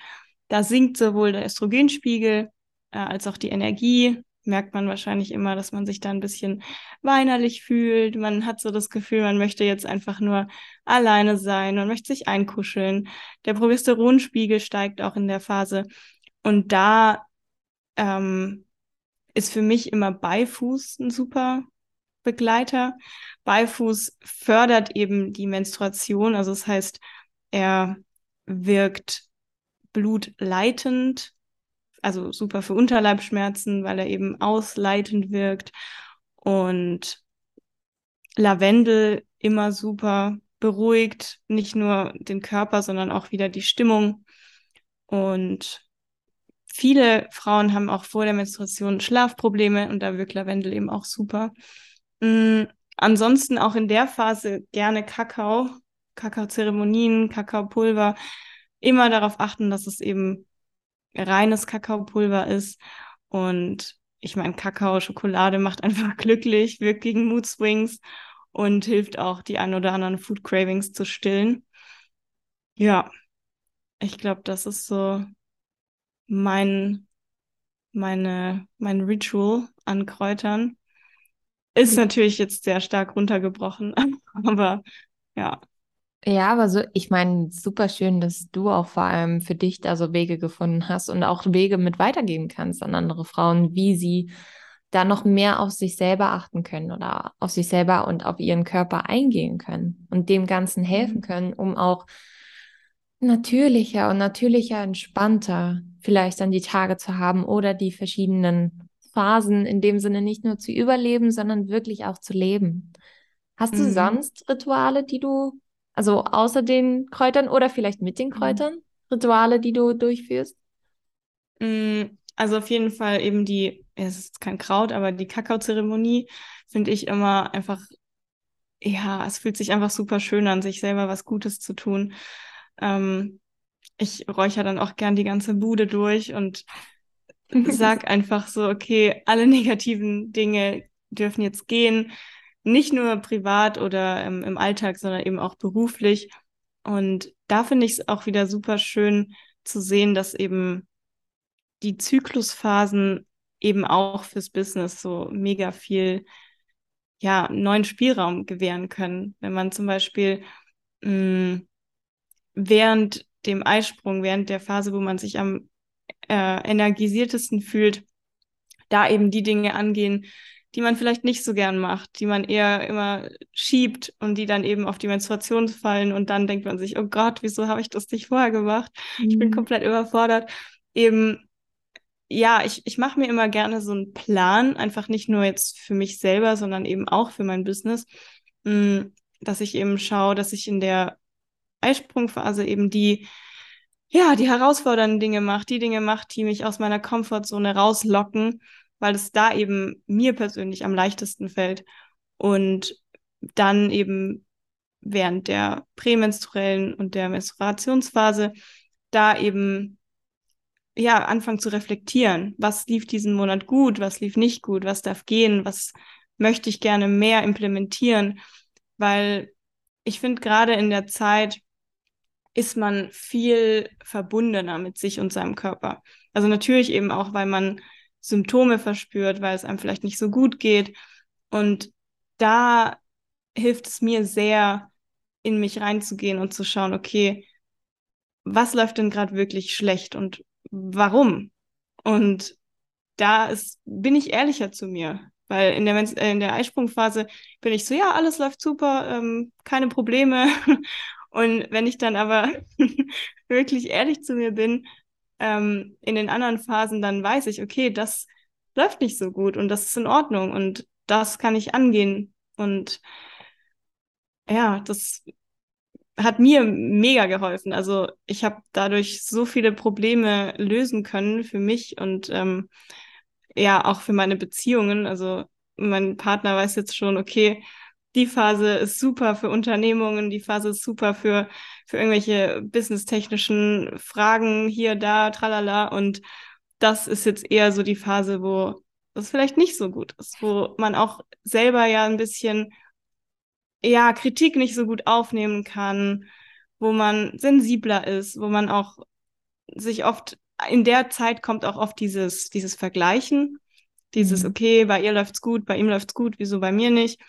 da sinkt sowohl der Östrogenspiegel äh, als auch die Energie. Merkt man wahrscheinlich immer, dass man sich da ein bisschen weinerlich fühlt. Man hat so das Gefühl, man möchte jetzt einfach nur alleine sein, man möchte sich einkuscheln. Der Progesteronspiegel steigt auch in der Phase. Und da ähm, ist für mich immer Beifuß ein super Begleiter. Beifuß fördert eben die Menstruation, also das heißt, er wirkt blutleitend, also super für Unterleibschmerzen, weil er eben ausleitend wirkt. Und Lavendel immer super beruhigt, nicht nur den Körper, sondern auch wieder die Stimmung. Und viele Frauen haben auch vor der Menstruation Schlafprobleme und da wirkt Lavendel eben auch super. Mhm. Ansonsten auch in der Phase gerne Kakao, Kakaozeremonien, Kakaopulver. Immer darauf achten, dass es eben reines Kakaopulver ist. Und ich meine, Kakao, Schokolade macht einfach glücklich, wirkt gegen Mood Swings und hilft auch, die ein oder anderen Food Cravings zu stillen. Ja, ich glaube, das ist so mein, meine, mein Ritual an Kräutern. Ist natürlich jetzt sehr stark runtergebrochen, aber ja. Ja, aber so, ich meine, super schön, dass du auch vor allem für dich da so Wege gefunden hast und auch Wege mit weitergeben kannst an andere Frauen, wie sie da noch mehr auf sich selber achten können oder auf sich selber und auf ihren Körper eingehen können und dem Ganzen helfen mhm. können, um auch natürlicher und natürlicher, entspannter vielleicht dann die Tage zu haben oder die verschiedenen Phasen in dem Sinne nicht nur zu überleben, sondern wirklich auch zu leben. Hast du mhm. sonst Rituale, die du, also außer den Kräutern oder vielleicht mit den mhm. Kräutern, Rituale, die du durchführst? Mm, also auf jeden Fall eben die, es ist kein Kraut, aber die Kakaozeremonie finde ich immer einfach, ja, es fühlt sich einfach super schön an, sich selber was Gutes zu tun. Ähm, ich räuchere dann auch gern die ganze Bude durch und sag einfach so, okay, alle negativen Dinge dürfen jetzt gehen, nicht nur privat oder ähm, im Alltag, sondern eben auch beruflich. Und da finde ich es auch wieder super schön zu sehen, dass eben die Zyklusphasen eben auch fürs Business so mega viel ja, neuen Spielraum gewähren können. Wenn man zum Beispiel mh, mm, während dem Eisprung, während der Phase, wo man sich am äh, energisiertesten fühlt, da eben die Dinge angehen, die man vielleicht nicht so gern macht, die man eher immer schiebt und die dann eben auf die Menstruation fallen und dann denkt man sich, oh Gott, wieso habe ich das nicht vorher gemacht? Mhm. Ich bin mhm. komplett überfordert. Eben, ja, ich, ich mache mir immer gerne so einen Plan, einfach nicht nur jetzt für mich selber, sondern eben auch für mein Business, mh, mm, dass ich eben schaue, dass ich in der Eisprungphase eben die, ja, die herausfordernden Dinge macht, die Dinge macht, die mich aus meiner Komfortzone rauslocken, weil es da eben mir persönlich am leichtesten fällt. Und dann eben während der prämenstruellen und der Menstruationsphase da eben ja anfangen zu reflektieren, was lief diesen Monat gut, was lief nicht gut, was darf gehen, was möchte ich gerne mehr implementieren, weil ich finde gerade in der Zeit ist man viel verbundener mit sich und seinem Körper. Also natürlich eben auch, weil man Symptome verspürt, weil es einem vielleicht nicht so gut geht. Und da hilft es mir sehr, in mich reinzugehen und zu schauen, okay, was läuft denn gerade wirklich schlecht und warum? Und da ist, bin ich ehrlicher zu mir. Weil in der, äh, in der Eisprungphase bin ich so, ja, alles läuft super, ähm, keine Probleme. Und wenn ich dann aber wirklich ehrlich zu mir bin, ähm, in den anderen Phasen, dann weiß ich, okay, das läuft nicht so gut und das ist in Ordnung und das kann ich angehen. Und ja, das hat mir mega geholfen. Also ich habe dadurch so viele Probleme lösen können für mich und ähm, ja, auch für meine Beziehungen. Also mein Partner weiß jetzt schon, okay, die Phase ist super für Unternehmungen, die Phase ist super für, für irgendwelche businesstechnischen Fragen hier, da, tralala. Und das ist jetzt eher so die Phase, wo das vielleicht nicht so gut ist, wo man auch selber ja ein bisschen, ja, Kritik nicht so gut aufnehmen kann, wo man sensibler ist, wo man auch sich oft, in der Zeit kommt auch oft dieses, dieses Vergleichen, dieses, mhm. okay, bei ihr läuft's gut, bei ihm läuft's gut, wieso bei mir nicht?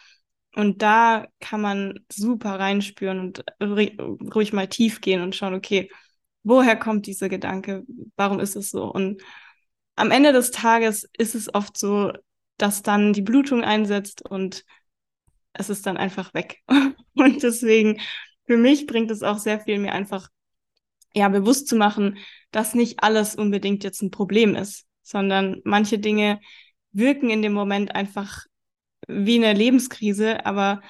Und da kann man super reinspüren und ruhig mal tief gehen und schauen, okay, woher kommt dieser Gedanke? Warum ist es so? Und am Ende des Tages ist es oft so, dass dann die Blutung einsetzt und es ist dann einfach weg. und deswegen, für mich bringt es auch sehr viel, mir einfach ja bewusst zu machen, dass nicht alles unbedingt jetzt ein Problem ist, sondern manche Dinge wirken in dem Moment einfach wie eine Lebenskrise, aber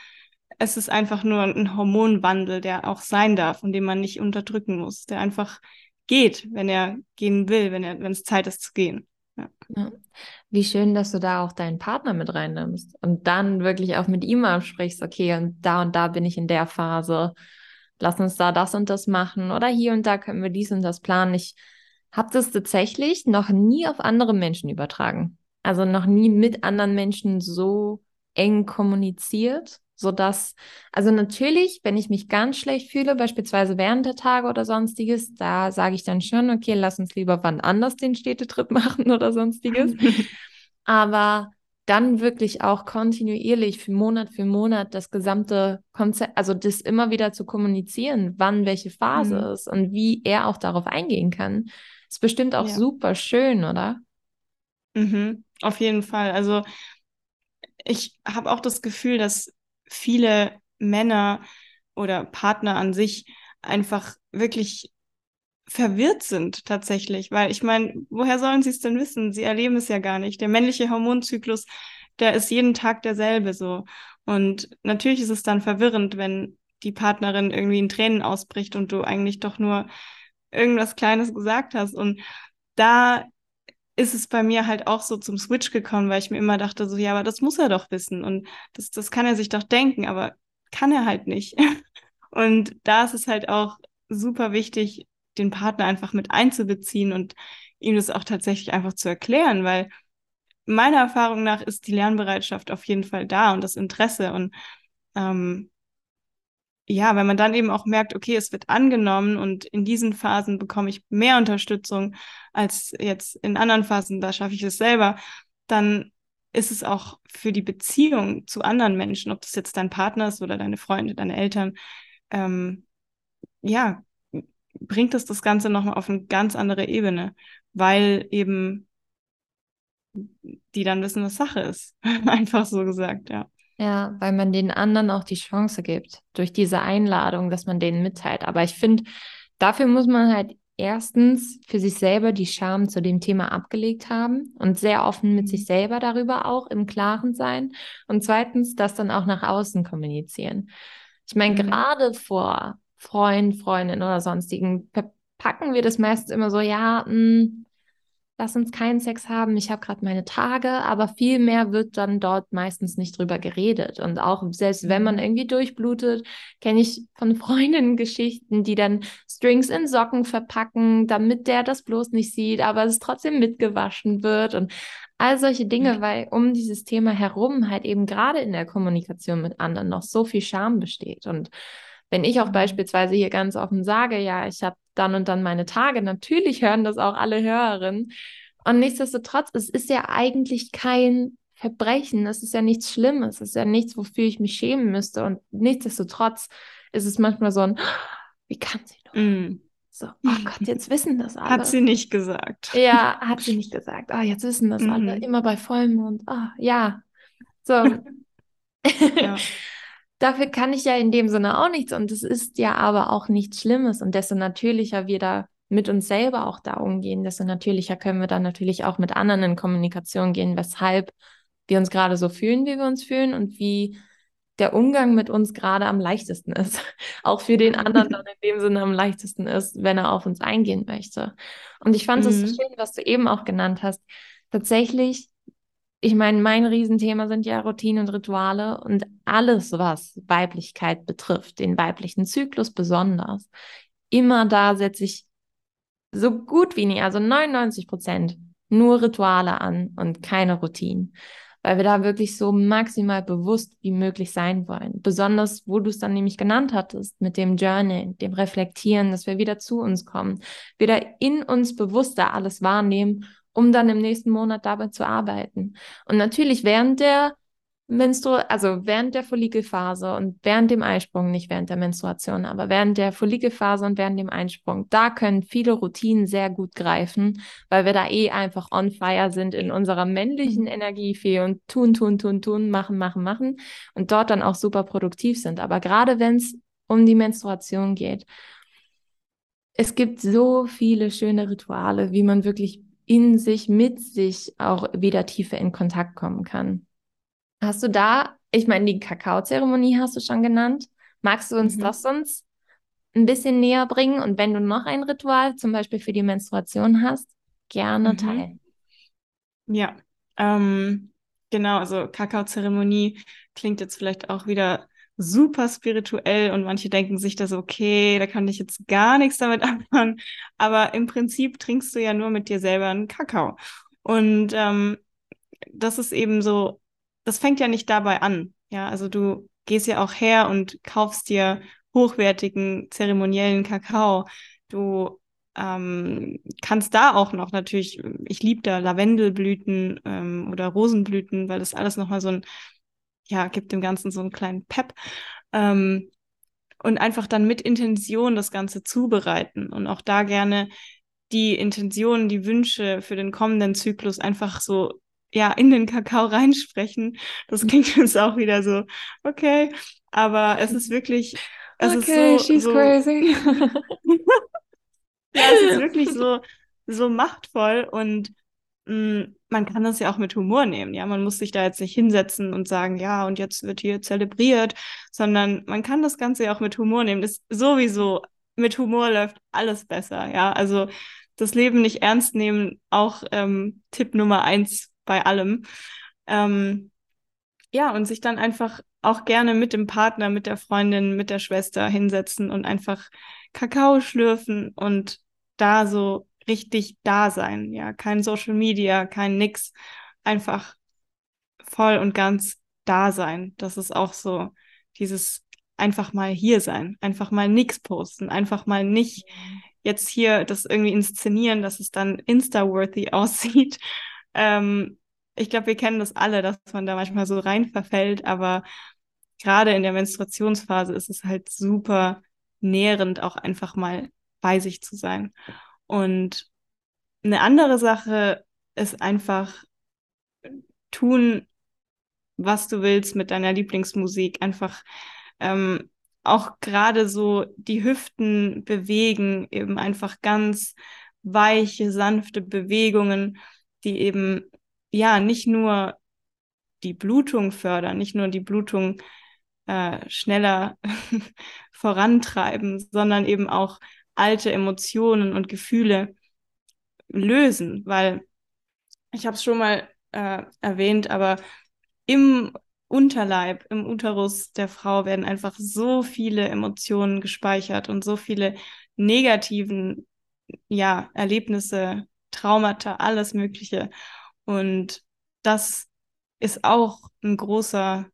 es ist einfach nur ein Hormonwandel, der auch sein darf und den man nicht unterdrücken muss, der einfach geht, wenn er gehen will, wenn er, wenn es Zeit ist zu gehen. Ja. ja. Wie schön, dass du da auch deinen Partner mit reinnimmst und dann wirklich auch mit ihm absprichst, okay, und da und da bin ich in der Phase, lass uns da das und das machen oder hier und da können wir dies und das planen. Ich habe das tatsächlich noch nie auf andere Menschen übertragen. Also noch nie mit anderen Menschen so eng kommuniziert, sodass, also natürlich, wenn ich mich ganz schlecht fühle, beispielsweise während der Tage oder sonstiges, da sage ich dann schon, okay, lass uns lieber wann anders den Städtetrip machen oder sonstiges. Aber dann wirklich auch kontinuierlich für Monat für Monat das gesamte Konzept, also das immer wieder zu kommunizieren, wann welche Phase mhm. ist und wie er auch darauf eingehen kann, ist bestimmt auch ja. super schön, oder? Mhm, auf jeden Fall. Also ich habe auch das Gefühl, dass viele Männer oder Partner an sich einfach wirklich verwirrt sind tatsächlich, weil ich meine, woher sollen sie es denn wissen? Sie erleben es ja gar nicht. Der männliche Hormonzyklus, der ist jeden Tag derselbe so. Und natürlich ist es dann verwirrend, wenn die Partnerin irgendwie in Tränen ausbricht und du eigentlich doch nur irgendwas Kleines gesagt hast. Und da ist es bei mir halt auch so zum Switch gekommen, weil ich mir immer dachte, so, ja, aber das muss er doch wissen und das, das kann er sich doch denken, aber kann er halt nicht. Und da ist es halt auch super wichtig, den Partner einfach mit einzubeziehen und ihm das auch tatsächlich einfach zu erklären, weil meiner Erfahrung nach ist die Lernbereitschaft auf jeden Fall da und das Interesse und ähm, ja, wenn man dann eben auch merkt, okay, es wird angenommen und in diesen Phasen bekomme ich mehr Unterstützung als jetzt in anderen Phasen, da schaffe ich es selber, dann ist es auch für die Beziehung zu anderen Menschen, ob das jetzt dein Partner ist oder deine Freunde, deine Eltern, ähm, ja, bringt es das Ganze nochmal auf eine ganz andere Ebene, weil eben die dann wissen, was Sache ist. Einfach so gesagt, ja. Ja, weil man den anderen auch die Chance gibt, durch diese Einladung, dass man denen mitteilt. Aber ich finde, dafür muss man halt erstens für sich selber die Scham zu dem Thema abgelegt haben und sehr offen mit sich mhm. selber darüber auch im Klaren sein. Und zweitens, das dann auch nach außen kommunizieren. Ich meine, mhm. gerade vor Freund, Freundin oder sonstigen verpacken wir das meistens immer so, ja, mh, hm, lass uns keinen Sex haben, ich habe gerade meine Tage, aber viel mehr wird dann dort meistens nicht drüber geredet. Und auch selbst wenn man mhm. irgendwie durchblutet, kenne ich von Freundinnen Geschichten, die dann Strings in Socken verpacken, damit der das bloß nicht sieht, aber es trotzdem mitgewaschen wird und all solche Dinge, weil um dieses Thema herum halt eben gerade in der Kommunikation mit anderen noch so viel Scham besteht. Und wenn ich auch mhm. beispielsweise hier ganz offen sage, ja, ich habe dann und dann meine Tage. Natürlich hören das auch alle Hörerinnen. Und nichtsdestotrotz, es ist ja eigentlich kein Verbrechen. Es ist ja nichts Schlimmes. Es ist ja nichts, wofür ich mich schämen müsste. Und nichtsdestotrotz ist es manchmal so ein, wie kann sie nur? Mm. So, oh Gott, jetzt wissen das alle. Hat sie nicht gesagt. Ja, hat sie nicht gesagt. Ah, oh, jetzt wissen das mhm. alle. Immer bei Vollmond. Ah, oh, ja. So. ja. Dafür kann ich ja in dem Sinne auch nichts und es ist ja aber auch nichts Schlimmes und desto natürlicher wir da mit uns selber auch da umgehen, desto natürlicher können wir dann natürlich auch mit anderen in Kommunikation gehen, weshalb wir uns gerade so fühlen, wie wir uns fühlen und wie der Umgang mit uns gerade am leichtesten ist. Auch für den anderen dann in dem Sinne am leichtesten ist, wenn er auf uns eingehen möchte. Und ich fand es mhm. so schön, was du eben auch genannt hast. Tatsächlich ich meine, mein Riesenthema sind ja Routinen und Rituale und alles, was Weiblichkeit betrifft, den weiblichen Zyklus besonders. Immer da setze ich so gut wie nie, also 99 Prozent, nur Rituale an und keine Routinen, weil wir da wirklich so maximal bewusst wie möglich sein wollen. Besonders, wo du es dann nämlich genannt hattest, mit dem Journey, dem Reflektieren, dass wir wieder zu uns kommen, wieder in uns bewusster alles wahrnehmen um dann im nächsten Monat dabei zu arbeiten. Und natürlich während der Menstru also während der Follikelphase und während dem Eisprung, nicht während der Menstruation, aber während der Follikelphase und während dem Einsprung, da können viele Routinen sehr gut greifen, weil wir da eh einfach on fire sind in unserer männlichen. Energie viel und tun, tun, tun, tun, machen, machen, machen und dort dann auch super produktiv sind. Aber gerade wenn es um die Menstruation geht, es gibt so viele schöne Rituale, wie man wirklich in sich, mit sich auch wieder tiefer in Kontakt kommen kann. Hast du da, ich meine, die Kakaozeremonie hast du schon genannt. Magst du uns mhm. das sonst ein bisschen näher bringen? Und wenn du noch ein Ritual, zum Beispiel für die Menstruation hast, gerne mhm. teilen. Ja, ähm, genau, also Kakaozeremonie klingt jetzt vielleicht auch wieder super spirituell und manche denken sich das okay, da kann ich jetzt gar nichts damit anfangen. Aber im Prinzip trinkst du ja nur mit dir selber einen Kakao. Und ähm, das ist eben so das fängt ja nicht dabei an. Ja, also du gehst ja auch her und kaufst dir hochwertigen zeremoniellen Kakao. Du ähm, kannst da auch noch natürlich, ich liebe da Lavendelblüten ähm, oder Rosenblüten, weil das alles nochmal so ein, ja, gibt dem Ganzen so einen kleinen Pep. Ähm, und einfach dann mit Intention das Ganze zubereiten und auch da gerne die Intentionen, die Wünsche für den kommenden Zyklus einfach so ja, in den Kakao reinsprechen. Das klingt jetzt auch wieder so, okay. Aber es ist wirklich, es okay, ist so, she's so, crazy. ja, es ist wirklich so, so machtvoll und mh, mm, man kann das ja auch mit Humor nehmen. Ja, man muss sich da jetzt nicht hinsetzen und sagen, ja, und jetzt wird hier zelebriert, sondern man kann das Ganze ja auch mit Humor nehmen. Das sowieso mit Humor läuft alles besser. Ja, also das Leben nicht ernst nehmen, auch ähm, Tipp Nummer eins bei allem. Ähm, ja, und sich dann einfach auch gerne mit dem Partner, mit der Freundin, mit der Schwester hinsetzen und einfach Kakao schlürfen und da so richtig da sein. Ja, kein Social Media, kein nix. Einfach voll und ganz da sein. Das ist auch so dieses einfach mal hier sein, einfach mal nix posten, einfach mal nicht jetzt hier das irgendwie inszenieren, dass es dann Insta-worthy aussieht, ähm, ich glaube, wir kennen das alle, dass man da manchmal so rein verfällt, aber gerade in der Menstruationsphase ist es halt super nährend, auch einfach mal bei sich zu sein. Und eine andere Sache ist einfach tun, was du willst mit deiner Lieblingsmusik. Einfach ähm, auch gerade so die Hüften bewegen, eben einfach ganz weiche, sanfte Bewegungen die eben ja nicht nur die Blutung fördern, nicht nur die Blutung äh, schneller vorantreiben, sondern eben auch alte Emotionen und Gefühle lösen, weil ich habe es schon mal äh, erwähnt, aber im Unterleib, im Uterus der Frau werden einfach so viele Emotionen gespeichert und so viele negativen ja, Erlebnisse Traumata, alles Mögliche. Und das ist auch ein großer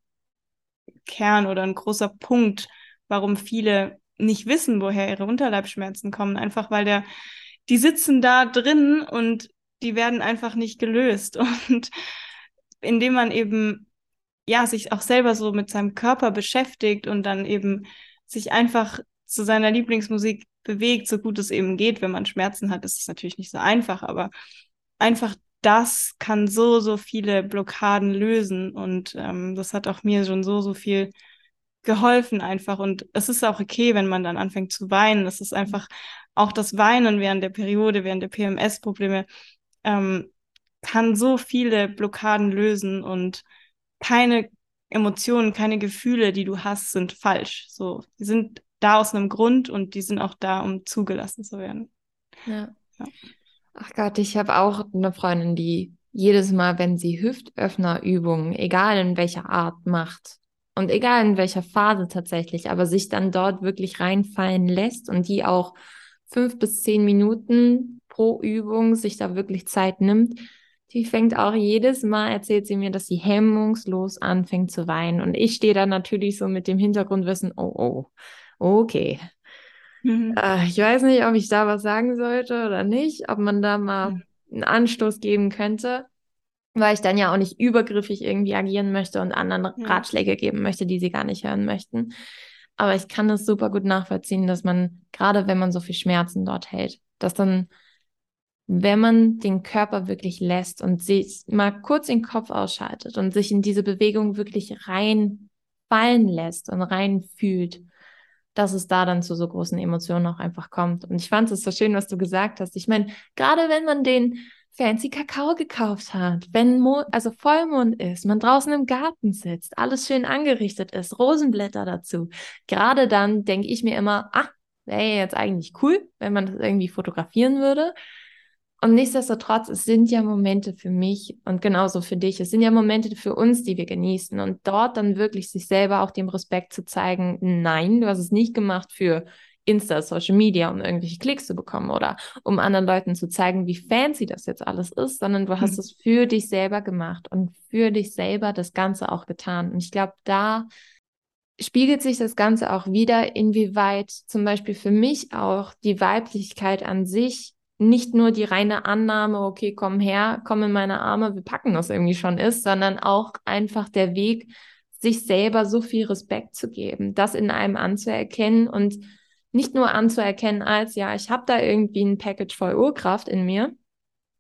Kern oder ein großer Punkt, warum viele nicht wissen, woher ihre Unterleibschmerzen kommen. Einfach weil der, die sitzen da drin und die werden einfach nicht gelöst. Und indem man eben ja sich auch selber so mit seinem Körper beschäftigt und dann eben sich einfach zu seiner Lieblingsmusik bewegt, so gut es eben geht. Wenn man Schmerzen hat, ist es natürlich nicht so einfach, aber einfach das kann so, so viele Blockaden lösen. Und ähm, das hat auch mir schon so, so viel geholfen einfach. Und es ist auch okay, wenn man dann anfängt zu weinen. Es ist einfach auch das Weinen während der Periode, während der PMS-Probleme, ähm, kann so viele Blockaden lösen und keine Emotionen, keine Gefühle, die du hast, sind falsch. So, die sind da aus einem Grund und die sind auch da, um zugelassen zu werden. Ja. ja. Ach Gott, ich habe auch eine Freundin, die jedes Mal, wenn sie Hüftöffnerübungen, egal in welcher Art macht und egal in welcher Phase tatsächlich, aber sich dann dort wirklich reinfallen lässt und die auch fünf bis zehn Minuten pro Übung sich da wirklich Zeit nimmt, die fängt auch jedes Mal, erzählt sie mir, dass sie hemmungslos anfängt zu weinen. Und ich stehe da natürlich so mit dem Hintergrundwissen, oh, oh, Okay. Mhm. Äh, ich weiß nicht, ob ich da was sagen sollte oder nicht, ob man da mal mhm. einen Anstoß geben könnte. Weil ich dann ja auch nicht übergriffig irgendwie agieren möchte und anderen ja. Ratschläge geben möchte, die sie gar nicht hören möchten. Aber ich kann es super gut nachvollziehen, dass man, gerade wenn man so viel Schmerzen dort hält, dass dann, wenn man den Körper wirklich lässt und sich mal kurz den Kopf ausschaltet und sich in diese Bewegung wirklich reinfallen lässt und reinfühlt, dass es da dann zu so großen Emotionen auch einfach kommt. Und ich fand es so schön, was du gesagt hast. Ich meine, gerade wenn man den fancy Kakao gekauft hat, wenn Mo also Vollmond ist, man draußen im Garten sitzt, alles schön angerichtet ist, Rosenblätter dazu. Gerade dann denke ich mir immer, ah, wäre jetzt eigentlich cool, wenn man das irgendwie fotografieren würde. Und nichtsdestotrotz, es sind ja Momente für mich und genauso für dich. Es sind ja Momente für uns, die wir genießen. Und dort dann wirklich sich selber auch dem Respekt zu zeigen, nein, du hast es nicht gemacht für Insta, Social Media, um irgendwelche Klicks zu bekommen oder um anderen Leuten zu zeigen, wie fancy das jetzt alles ist, sondern du hast hm. es für dich selber gemacht und für dich selber das Ganze auch getan. Und ich glaube, da spiegelt sich das Ganze auch wieder, inwieweit zum Beispiel für mich auch die Weiblichkeit an sich nicht nur die reine Annahme, okay, komm her, komm in meine Arme, wir packen das irgendwie schon ist, sondern auch einfach der Weg, sich selber so viel Respekt zu geben, das in einem anzuerkennen und nicht nur anzuerkennen als, ja, ich habe da irgendwie ein Package voll Urkraft in mir,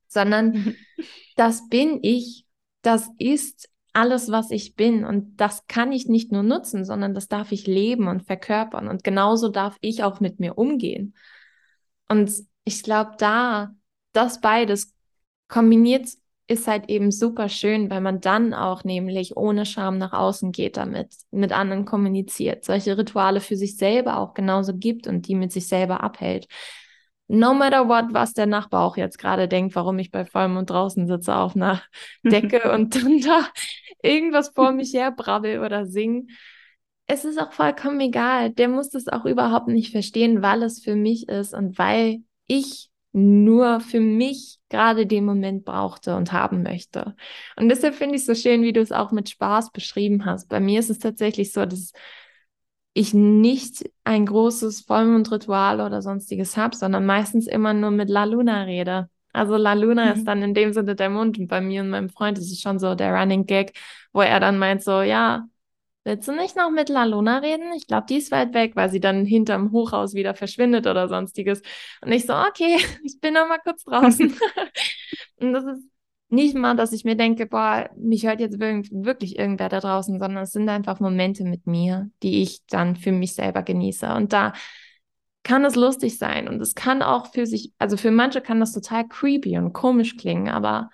sondern das bin ich, das ist alles, was ich bin. Und das kann ich nicht nur nutzen, sondern das darf ich leben und verkörpern. Und genauso darf ich auch mit mir umgehen. Und ich glaube, da das beides kombiniert ist halt eben super schön, weil man dann auch nämlich ohne Scham nach außen geht damit, mit anderen kommuniziert, solche Rituale für sich selber auch genauso gibt und die mit sich selber abhält. No matter what, was der Nachbar auch jetzt gerade denkt, warum ich bei Vollmond draußen sitze auf einer Decke und dann da irgendwas vor mich her brabbel oder sing. Es ist auch vollkommen egal. Der muss das auch überhaupt nicht verstehen, weil es für mich ist und weil ich nur für mich gerade den Moment brauchte und haben möchte. Und deshalb finde ich es so schön, wie du es auch mit Spaß beschrieben hast. Bei mir ist es tatsächlich so, dass ich nicht ein großes Vollmondritual oder sonstiges habe, sondern meistens immer nur mit La Luna rede. Also La Luna mhm. ist dann in dem Sinne der Mond und bei mir und meinem Freund ist es schon so der Running Gag, wo er dann meint so, ja, Willst du nicht noch mit La Luna reden? Ich glaube, die ist weit weg, weil sie dann hinterm Hochhaus wieder verschwindet oder sonstiges. Und ich so, okay, ich bin noch mal kurz draußen. und das ist nicht mal, dass ich mir denke, boah, mich hört jetzt wirklich irgendwer da draußen, sondern es sind einfach Momente mit mir, die ich dann für mich selber genieße. Und da kann es lustig sein und es kann auch für sich, also für manche kann das total creepy und komisch klingen, aber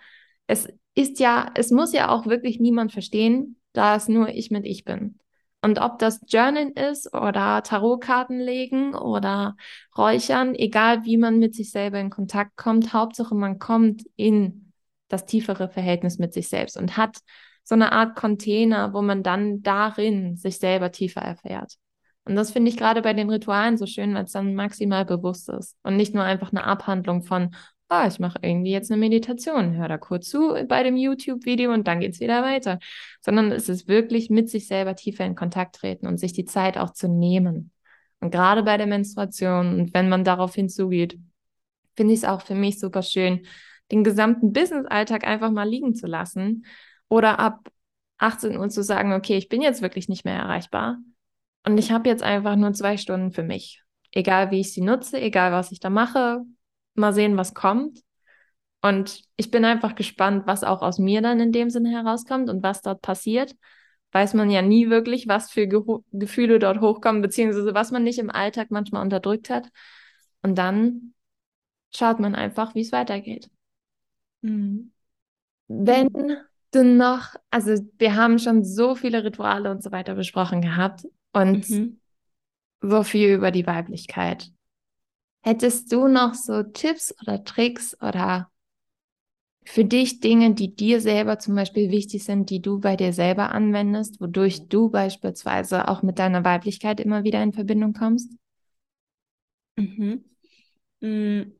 es ist ja, es muss ja auch wirklich niemand verstehen, da es nur ich mit ich bin. Und ob das Journalen ist oder Tarotkarten legen oder Räuchern, egal wie man mit sich selber in Kontakt kommt, Hauptsache man kommt in das tiefere Verhältnis mit sich selbst und hat so eine Art Container, wo man dann darin sich selber tiefer erfährt. Und das finde ich gerade bei den Ritualen so schön, weil es dann maximal bewusst ist und nicht nur einfach eine Abhandlung von, ah, ich mache irgendwie jetzt eine Meditation, hör da kurz zu bei dem YouTube-Video und dann geht es wieder weiter. Sondern es ist wirklich mit sich selber tiefer in Kontakt treten und sich die Zeit auch zu nehmen. Und gerade bei der Menstruation und wenn man darauf hinzugeht, finde ich es auch für mich super schön, den gesamten Business-Alltag einfach mal liegen zu lassen oder ab 18 Uhr zu sagen, okay, ich bin jetzt wirklich nicht mehr erreichbar und ich habe jetzt einfach nur zwei Stunden für mich. Egal wie ich sie nutze, egal was ich da mache, mal sehen, was kommt. Und ich bin einfach gespannt, was auch aus mir dann in dem Sinne herauskommt und was dort passiert. Weiß man ja nie wirklich, was für Ge Gefühle dort hochkommen, beziehungsweise was man nicht im Alltag manchmal unterdrückt hat. Und dann schaut man einfach, wie es weitergeht. Mhm. Wenn du noch, also wir haben schon so viele Rituale und so weiter besprochen gehabt und mhm. so viel über die Weiblichkeit. Hättest du noch so Tipps oder Tricks oder für dich Dinge, die dir selber zum Beispiel wichtig sind, die du bei dir selber anwendest, wodurch du beispielsweise auch mit deiner Weiblichkeit immer wieder in Verbindung kommst? Mhm. Mm,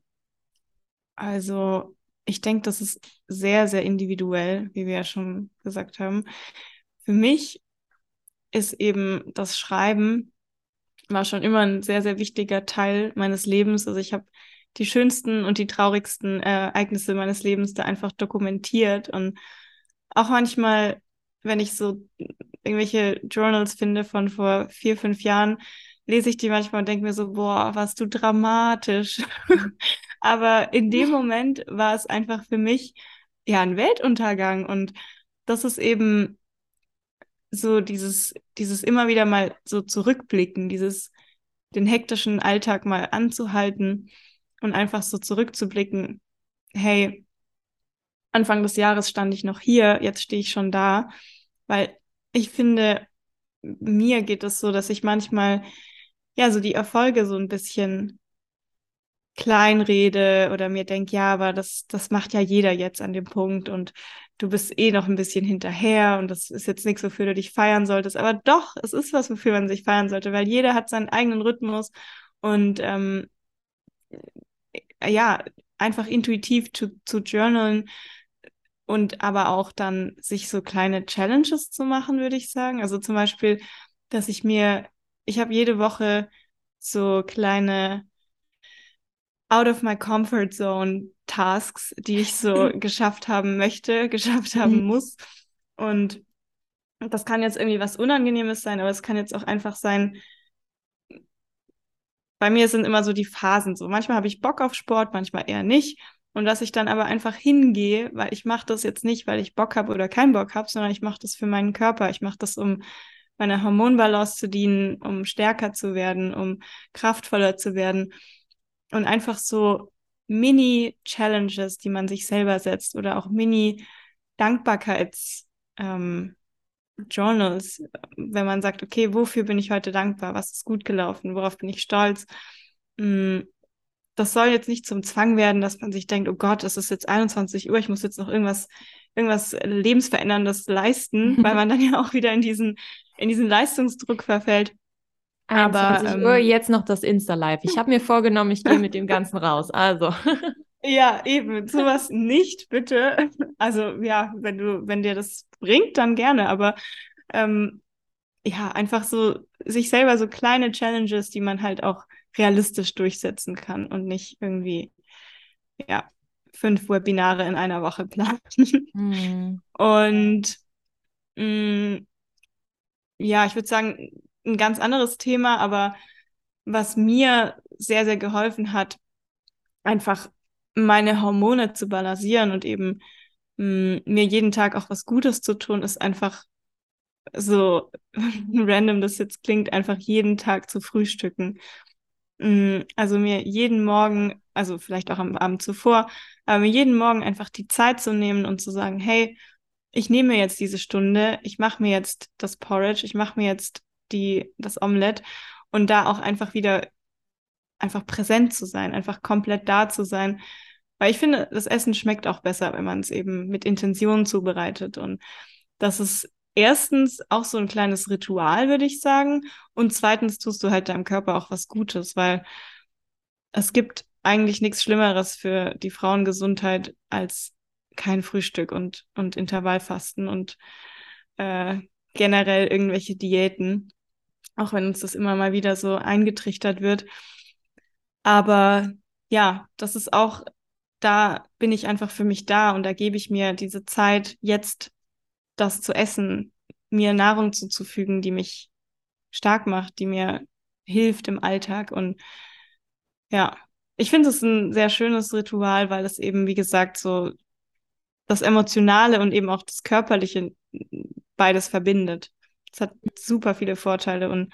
also, ich denke, das ist sehr, sehr individuell, wie wir ja schon gesagt haben. Für mich ist eben das Schreiben war schon immer ein sehr, sehr wichtiger Teil meines Lebens. Also ich habe die schönsten und die traurigsten äh, Ereignisse meines Lebens da einfach dokumentiert und auch manchmal, wenn ich so irgendwelche Journals finde von vor vier, fünf Jahren, lese ich die manchmal und denke mir so, boah, warst du dramatisch. Aber in dem Moment war es einfach für mich ja ein Weltuntergang. Und das ist eben so dieses, dieses immer wieder mal so zurückblicken, dieses den hektischen Alltag mal anzuhalten und einfach so zurückzublicken, hey, Anfang des Jahres stand ich noch hier, jetzt stehe ich schon da, weil ich finde, mir geht es so, dass ich manchmal ja so die Erfolge so ein bisschen kleinrede oder mir denke, ja, aber das, das macht ja jeder jetzt an dem Punkt und du bist eh noch ein bisschen hinterher und das ist jetzt nichts, wofür du dich feiern solltest. Aber doch, es ist was, wofür man sich feiern sollte, weil jeder hat seinen eigenen Rhythmus und ähm, ja, einfach intuitiv zu, zu journalen und aber auch dann sich so kleine Challenges zu machen, würde ich sagen. Also zum Beispiel, dass ich mir, ich habe jede Woche so kleine out of my comfort zone Tasks, die ich so geschafft haben möchte, geschafft haben mhm. muss. Und das kann jetzt irgendwie was Unangenehmes sein, aber es kann jetzt auch einfach sein, bei mir sind immer so die Phasen so. Manchmal habe ich Bock auf Sport, manchmal eher nicht. Und dass ich dann aber einfach hingehe, weil ich mache das jetzt nicht, weil ich Bock habe oder keinen Bock habe, sondern ich mache das für meinen Körper. Ich mache das, um meiner Hormonbalance zu dienen, um stärker zu werden, um kraftvoller zu werden und einfach so Mini-Challenges, die man sich selber setzt oder auch Mini-Dankbarkeits- ähm, Journals, wenn man sagt, okay, wofür bin ich heute dankbar? Was ist gut gelaufen? Worauf bin ich stolz? Mm, das soll jetzt nicht zum Zwang werden, dass man sich denkt, oh Gott, es ist jetzt 21 Uhr, ich muss jetzt noch irgendwas, irgendwas Lebensveränderndes leisten, weil man dann ja auch wieder in diesen, in diesen Leistungsdruck verfällt. 21 Aber, Uhr, ähm, jetzt noch das Insta-Live. Ich habe mir vorgenommen, ich gehe mit dem Ganzen raus. Also. Ja, eben, sowas nicht, bitte. Also ja, wenn du, wenn dir das bringt, dann gerne. Aber ähm, ja, einfach so sich selber so kleine Challenges, die man halt auch realistisch durchsetzen kann und nicht irgendwie, ja, fünf Webinare in einer Woche planen. Mhm. Und mh, mm, ja, ich würde sagen, ein ganz anderes Thema, aber was mir sehr, sehr geholfen hat, einfach meine Hormone zu balancieren und eben mh, mir jeden Tag auch was Gutes zu tun, ist einfach so random das jetzt klingt, einfach jeden Tag zu frühstücken. Also mir jeden Morgen, also vielleicht auch am Abend zuvor, aber mir jeden Morgen einfach die Zeit zu nehmen und zu sagen, hey, ich nehme jetzt diese Stunde, ich mache mir jetzt das Porridge, ich mache mir jetzt die, das Omelette und da auch einfach wieder einfach präsent zu sein, einfach komplett da zu sein. Weil ich finde, das Essen schmeckt auch besser, wenn man es eben mit Intention zubereitet. Und das ist erstens auch so ein kleines Ritual, würde ich sagen. Und zweitens tust du halt deinem Körper auch was Gutes, weil es gibt eigentlich nichts Schlimmeres für die Frauengesundheit als kein Frühstück und, und Intervallfasten und äh, generell irgendwelche Diäten auch wenn uns das immer mal wieder so eingetrichtert wird. Aber ja, das ist auch, da bin ich einfach für mich da und da gebe ich mir diese Zeit, jetzt das zu essen, mir Nahrung zuzufügen, die mich stark macht, die mir hilft im Alltag. Und ja, ich finde es ein sehr schönes Ritual, weil es eben, wie gesagt, so das Emotionale und eben auch das Körperliche beides verbindet. Es hat super viele Vorteile und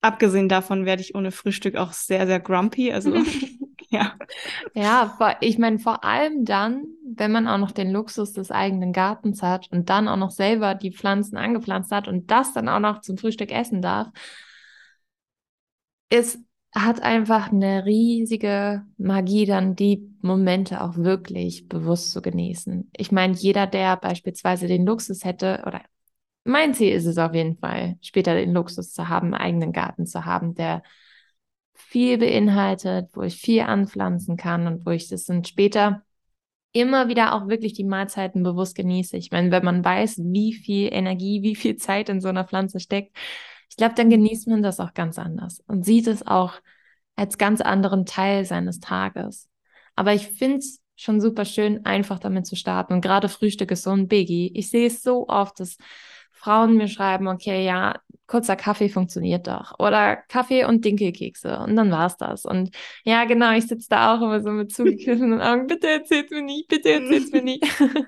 abgesehen davon werde ich ohne Frühstück auch sehr, sehr grumpy. Also ja. Ja, ich meine, vor allem dann, wenn man auch noch den Luxus des eigenen Gartens hat und dann auch noch selber die Pflanzen angepflanzt hat und das dann auch noch zum Frühstück essen darf, es hat einfach eine riesige Magie, dann die Momente auch wirklich bewusst zu genießen. Ich meine, jeder, der beispielsweise den Luxus hätte oder mein Ziel ist es auf jeden Fall, später den Luxus zu haben, einen eigenen Garten zu haben, der viel beinhaltet, wo ich viel anpflanzen kann und wo ich das dann später immer wieder auch wirklich die Mahlzeiten bewusst genieße. Ich meine, wenn man weiß, wie viel Energie, wie viel Zeit in so einer Pflanze steckt, ich glaube, dann genießt man das auch ganz anders und sieht es auch als ganz anderen Teil seines Tages. Aber ich finde es schon super schön, einfach damit zu starten. Und gerade Frühstück ist so ein Biggie. Ich sehe es so oft, dass Frauen mir schreiben, okay, ja, kurzer Kaffee funktioniert doch. Oder Kaffee und Dinkelkekse. Und dann war es das. Und ja, genau, ich sitze da auch immer so mit zugekniffenen Augen. Bitte erzähl's mir nicht, bitte erzähl's mir nicht. ich habe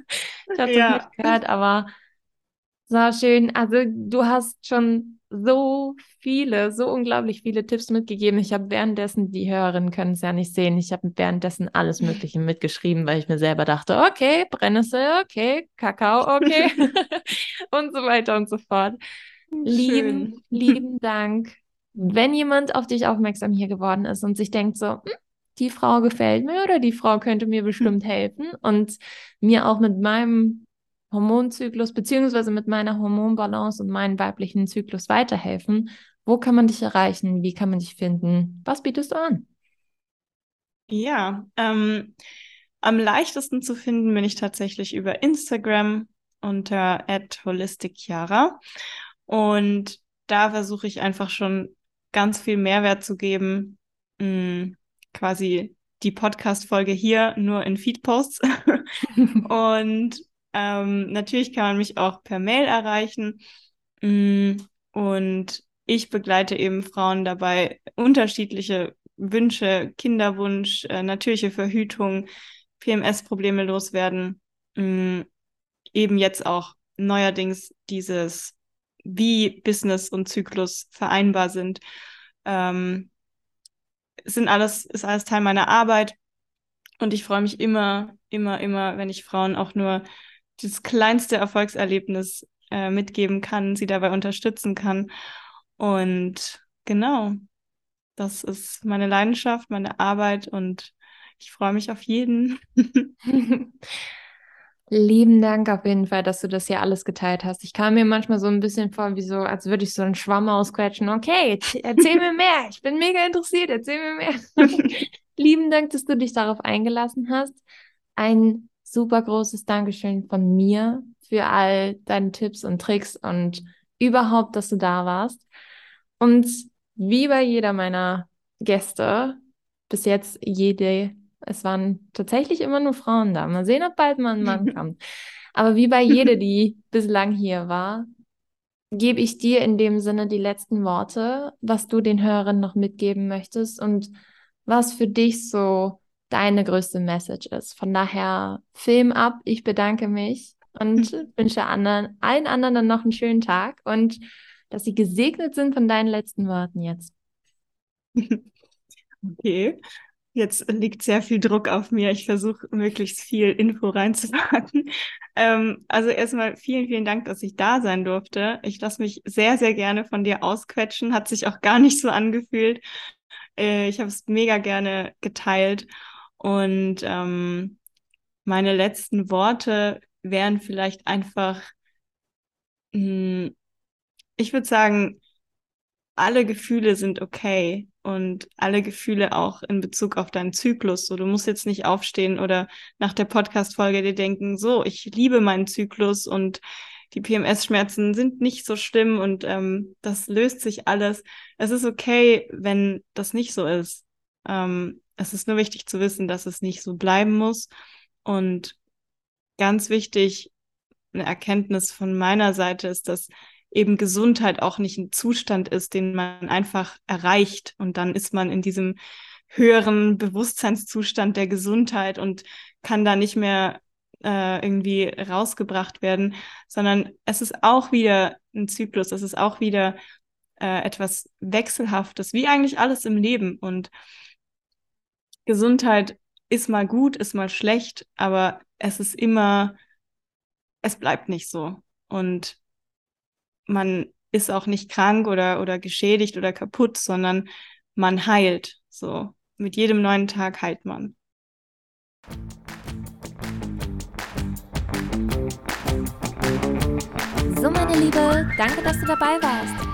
das ja. nicht gehört, aber so schön. Also du hast schon so viele, so unglaublich viele Tipps mitgegeben. Ich habe währenddessen, die Hörerinnen können es ja nicht sehen, ich habe währenddessen alles Mögliche mitgeschrieben, weil ich mir selber dachte, okay, Brennnessel, okay, Kakao, okay und so weiter und so fort. Schön. Lieben, lieben Dank. Wenn jemand auf dich aufmerksam hier geworden ist und sich denkt so, hm, die Frau gefällt mir oder die Frau könnte mir bestimmt helfen und mir auch mit meinem Hormonzyklus beziehungsweise mit meiner Hormonbalance und meinem weiblichen Zyklus weiterhelfen. Wo kann man dich erreichen? Wie kann man dich finden? Was bietest du an? Ja, ähm, am leichtesten zu finden bin ich tatsächlich über Instagram unter @holisticchiara und da versuche ich einfach schon ganz viel Mehrwert zu geben, mh, hm, quasi die Podcast-Folge hier nur in Feed-Posts und ähm, natürlich kann man mich auch per Mail erreichen. Mm, und ich begleite eben Frauen dabei, unterschiedliche Wünsche, Kinderwunsch, äh, natürliche Verhütung, PMS-Probleme loswerden. Mm, eben jetzt auch neuerdings dieses, wie Business und Zyklus vereinbar sind. Ähm, sind alles, ist alles Teil meiner Arbeit. Und ich freue mich immer, immer, immer, wenn ich Frauen auch nur das kleinste Erfolgserlebnis äh, mitgeben kann, sie dabei unterstützen kann. Und genau, das ist meine Leidenschaft, meine Arbeit und ich freue mich auf jeden. Lieben Dank auf jeden Fall, dass du das hier alles geteilt hast. Ich kam mir manchmal so ein bisschen vor, wie so, als würde ich so einen Schwamm ausquetschen. Okay, erzähl mir mehr. Ich bin mega interessiert. Erzähl mir mehr. Lieben Dank, dass du dich darauf eingelassen hast. Ein super großes Dankeschön von mir für all deine Tipps und Tricks und überhaupt, dass du da warst. Und wie bei jeder meiner Gäste, bis jetzt jede, es waren tatsächlich immer nur Frauen da. Mal sehen, ob bald mal ein Mann kommt. Aber wie bei jeder, die bislang hier war, gebe ich dir in dem Sinne die letzten Worte, was du den Hörern noch mitgeben möchtest und was für dich so deine größte Message ist. Von daher, Film ab, ich bedanke mich und wünsche anderen, allen anderen dann noch einen schönen Tag und dass sie gesegnet sind von deinen letzten Worten jetzt. Okay. Jetzt liegt sehr viel Druck auf mir. Ich versuche möglichst viel Info reinzupacken. Ähm, also erstmal vielen, vielen Dank, dass ich da sein durfte. Ich lasse mich sehr, sehr gerne von dir ausquetschen. Hat sich auch gar nicht so angefühlt. Äh, ich habe es mega gerne geteilt. Und ähm, meine letzten Worte wären vielleicht einfach, mh, hm, ich würde sagen, alle Gefühle sind okay und alle Gefühle auch in Bezug auf deinen Zyklus. So, du musst jetzt nicht aufstehen oder nach der Podcast-Folge dir denken, so, ich liebe meinen Zyklus und die PMS-Schmerzen sind nicht so schlimm und ähm, das löst sich alles. Es ist okay, wenn das nicht so ist. Ähm, es ist nur wichtig zu wissen, dass es nicht so bleiben muss. Und ganz wichtig, eine Erkenntnis von meiner Seite ist, dass eben Gesundheit auch nicht ein Zustand ist, den man einfach erreicht. Und dann ist man in diesem höheren Bewusstseinszustand der Gesundheit und kann da nicht mehr äh, irgendwie rausgebracht werden, sondern es ist auch wieder ein Zyklus, es ist auch wieder äh, etwas Wechselhaftes, wie eigentlich alles im Leben. Und Gesundheit ist mal gut, ist mal schlecht, aber es ist immer, es bleibt nicht so. Und man ist auch nicht krank oder, oder geschädigt oder kaputt, sondern man heilt. So, mit jedem neuen Tag heilt man. So, meine Liebe, danke, dass du dabei warst.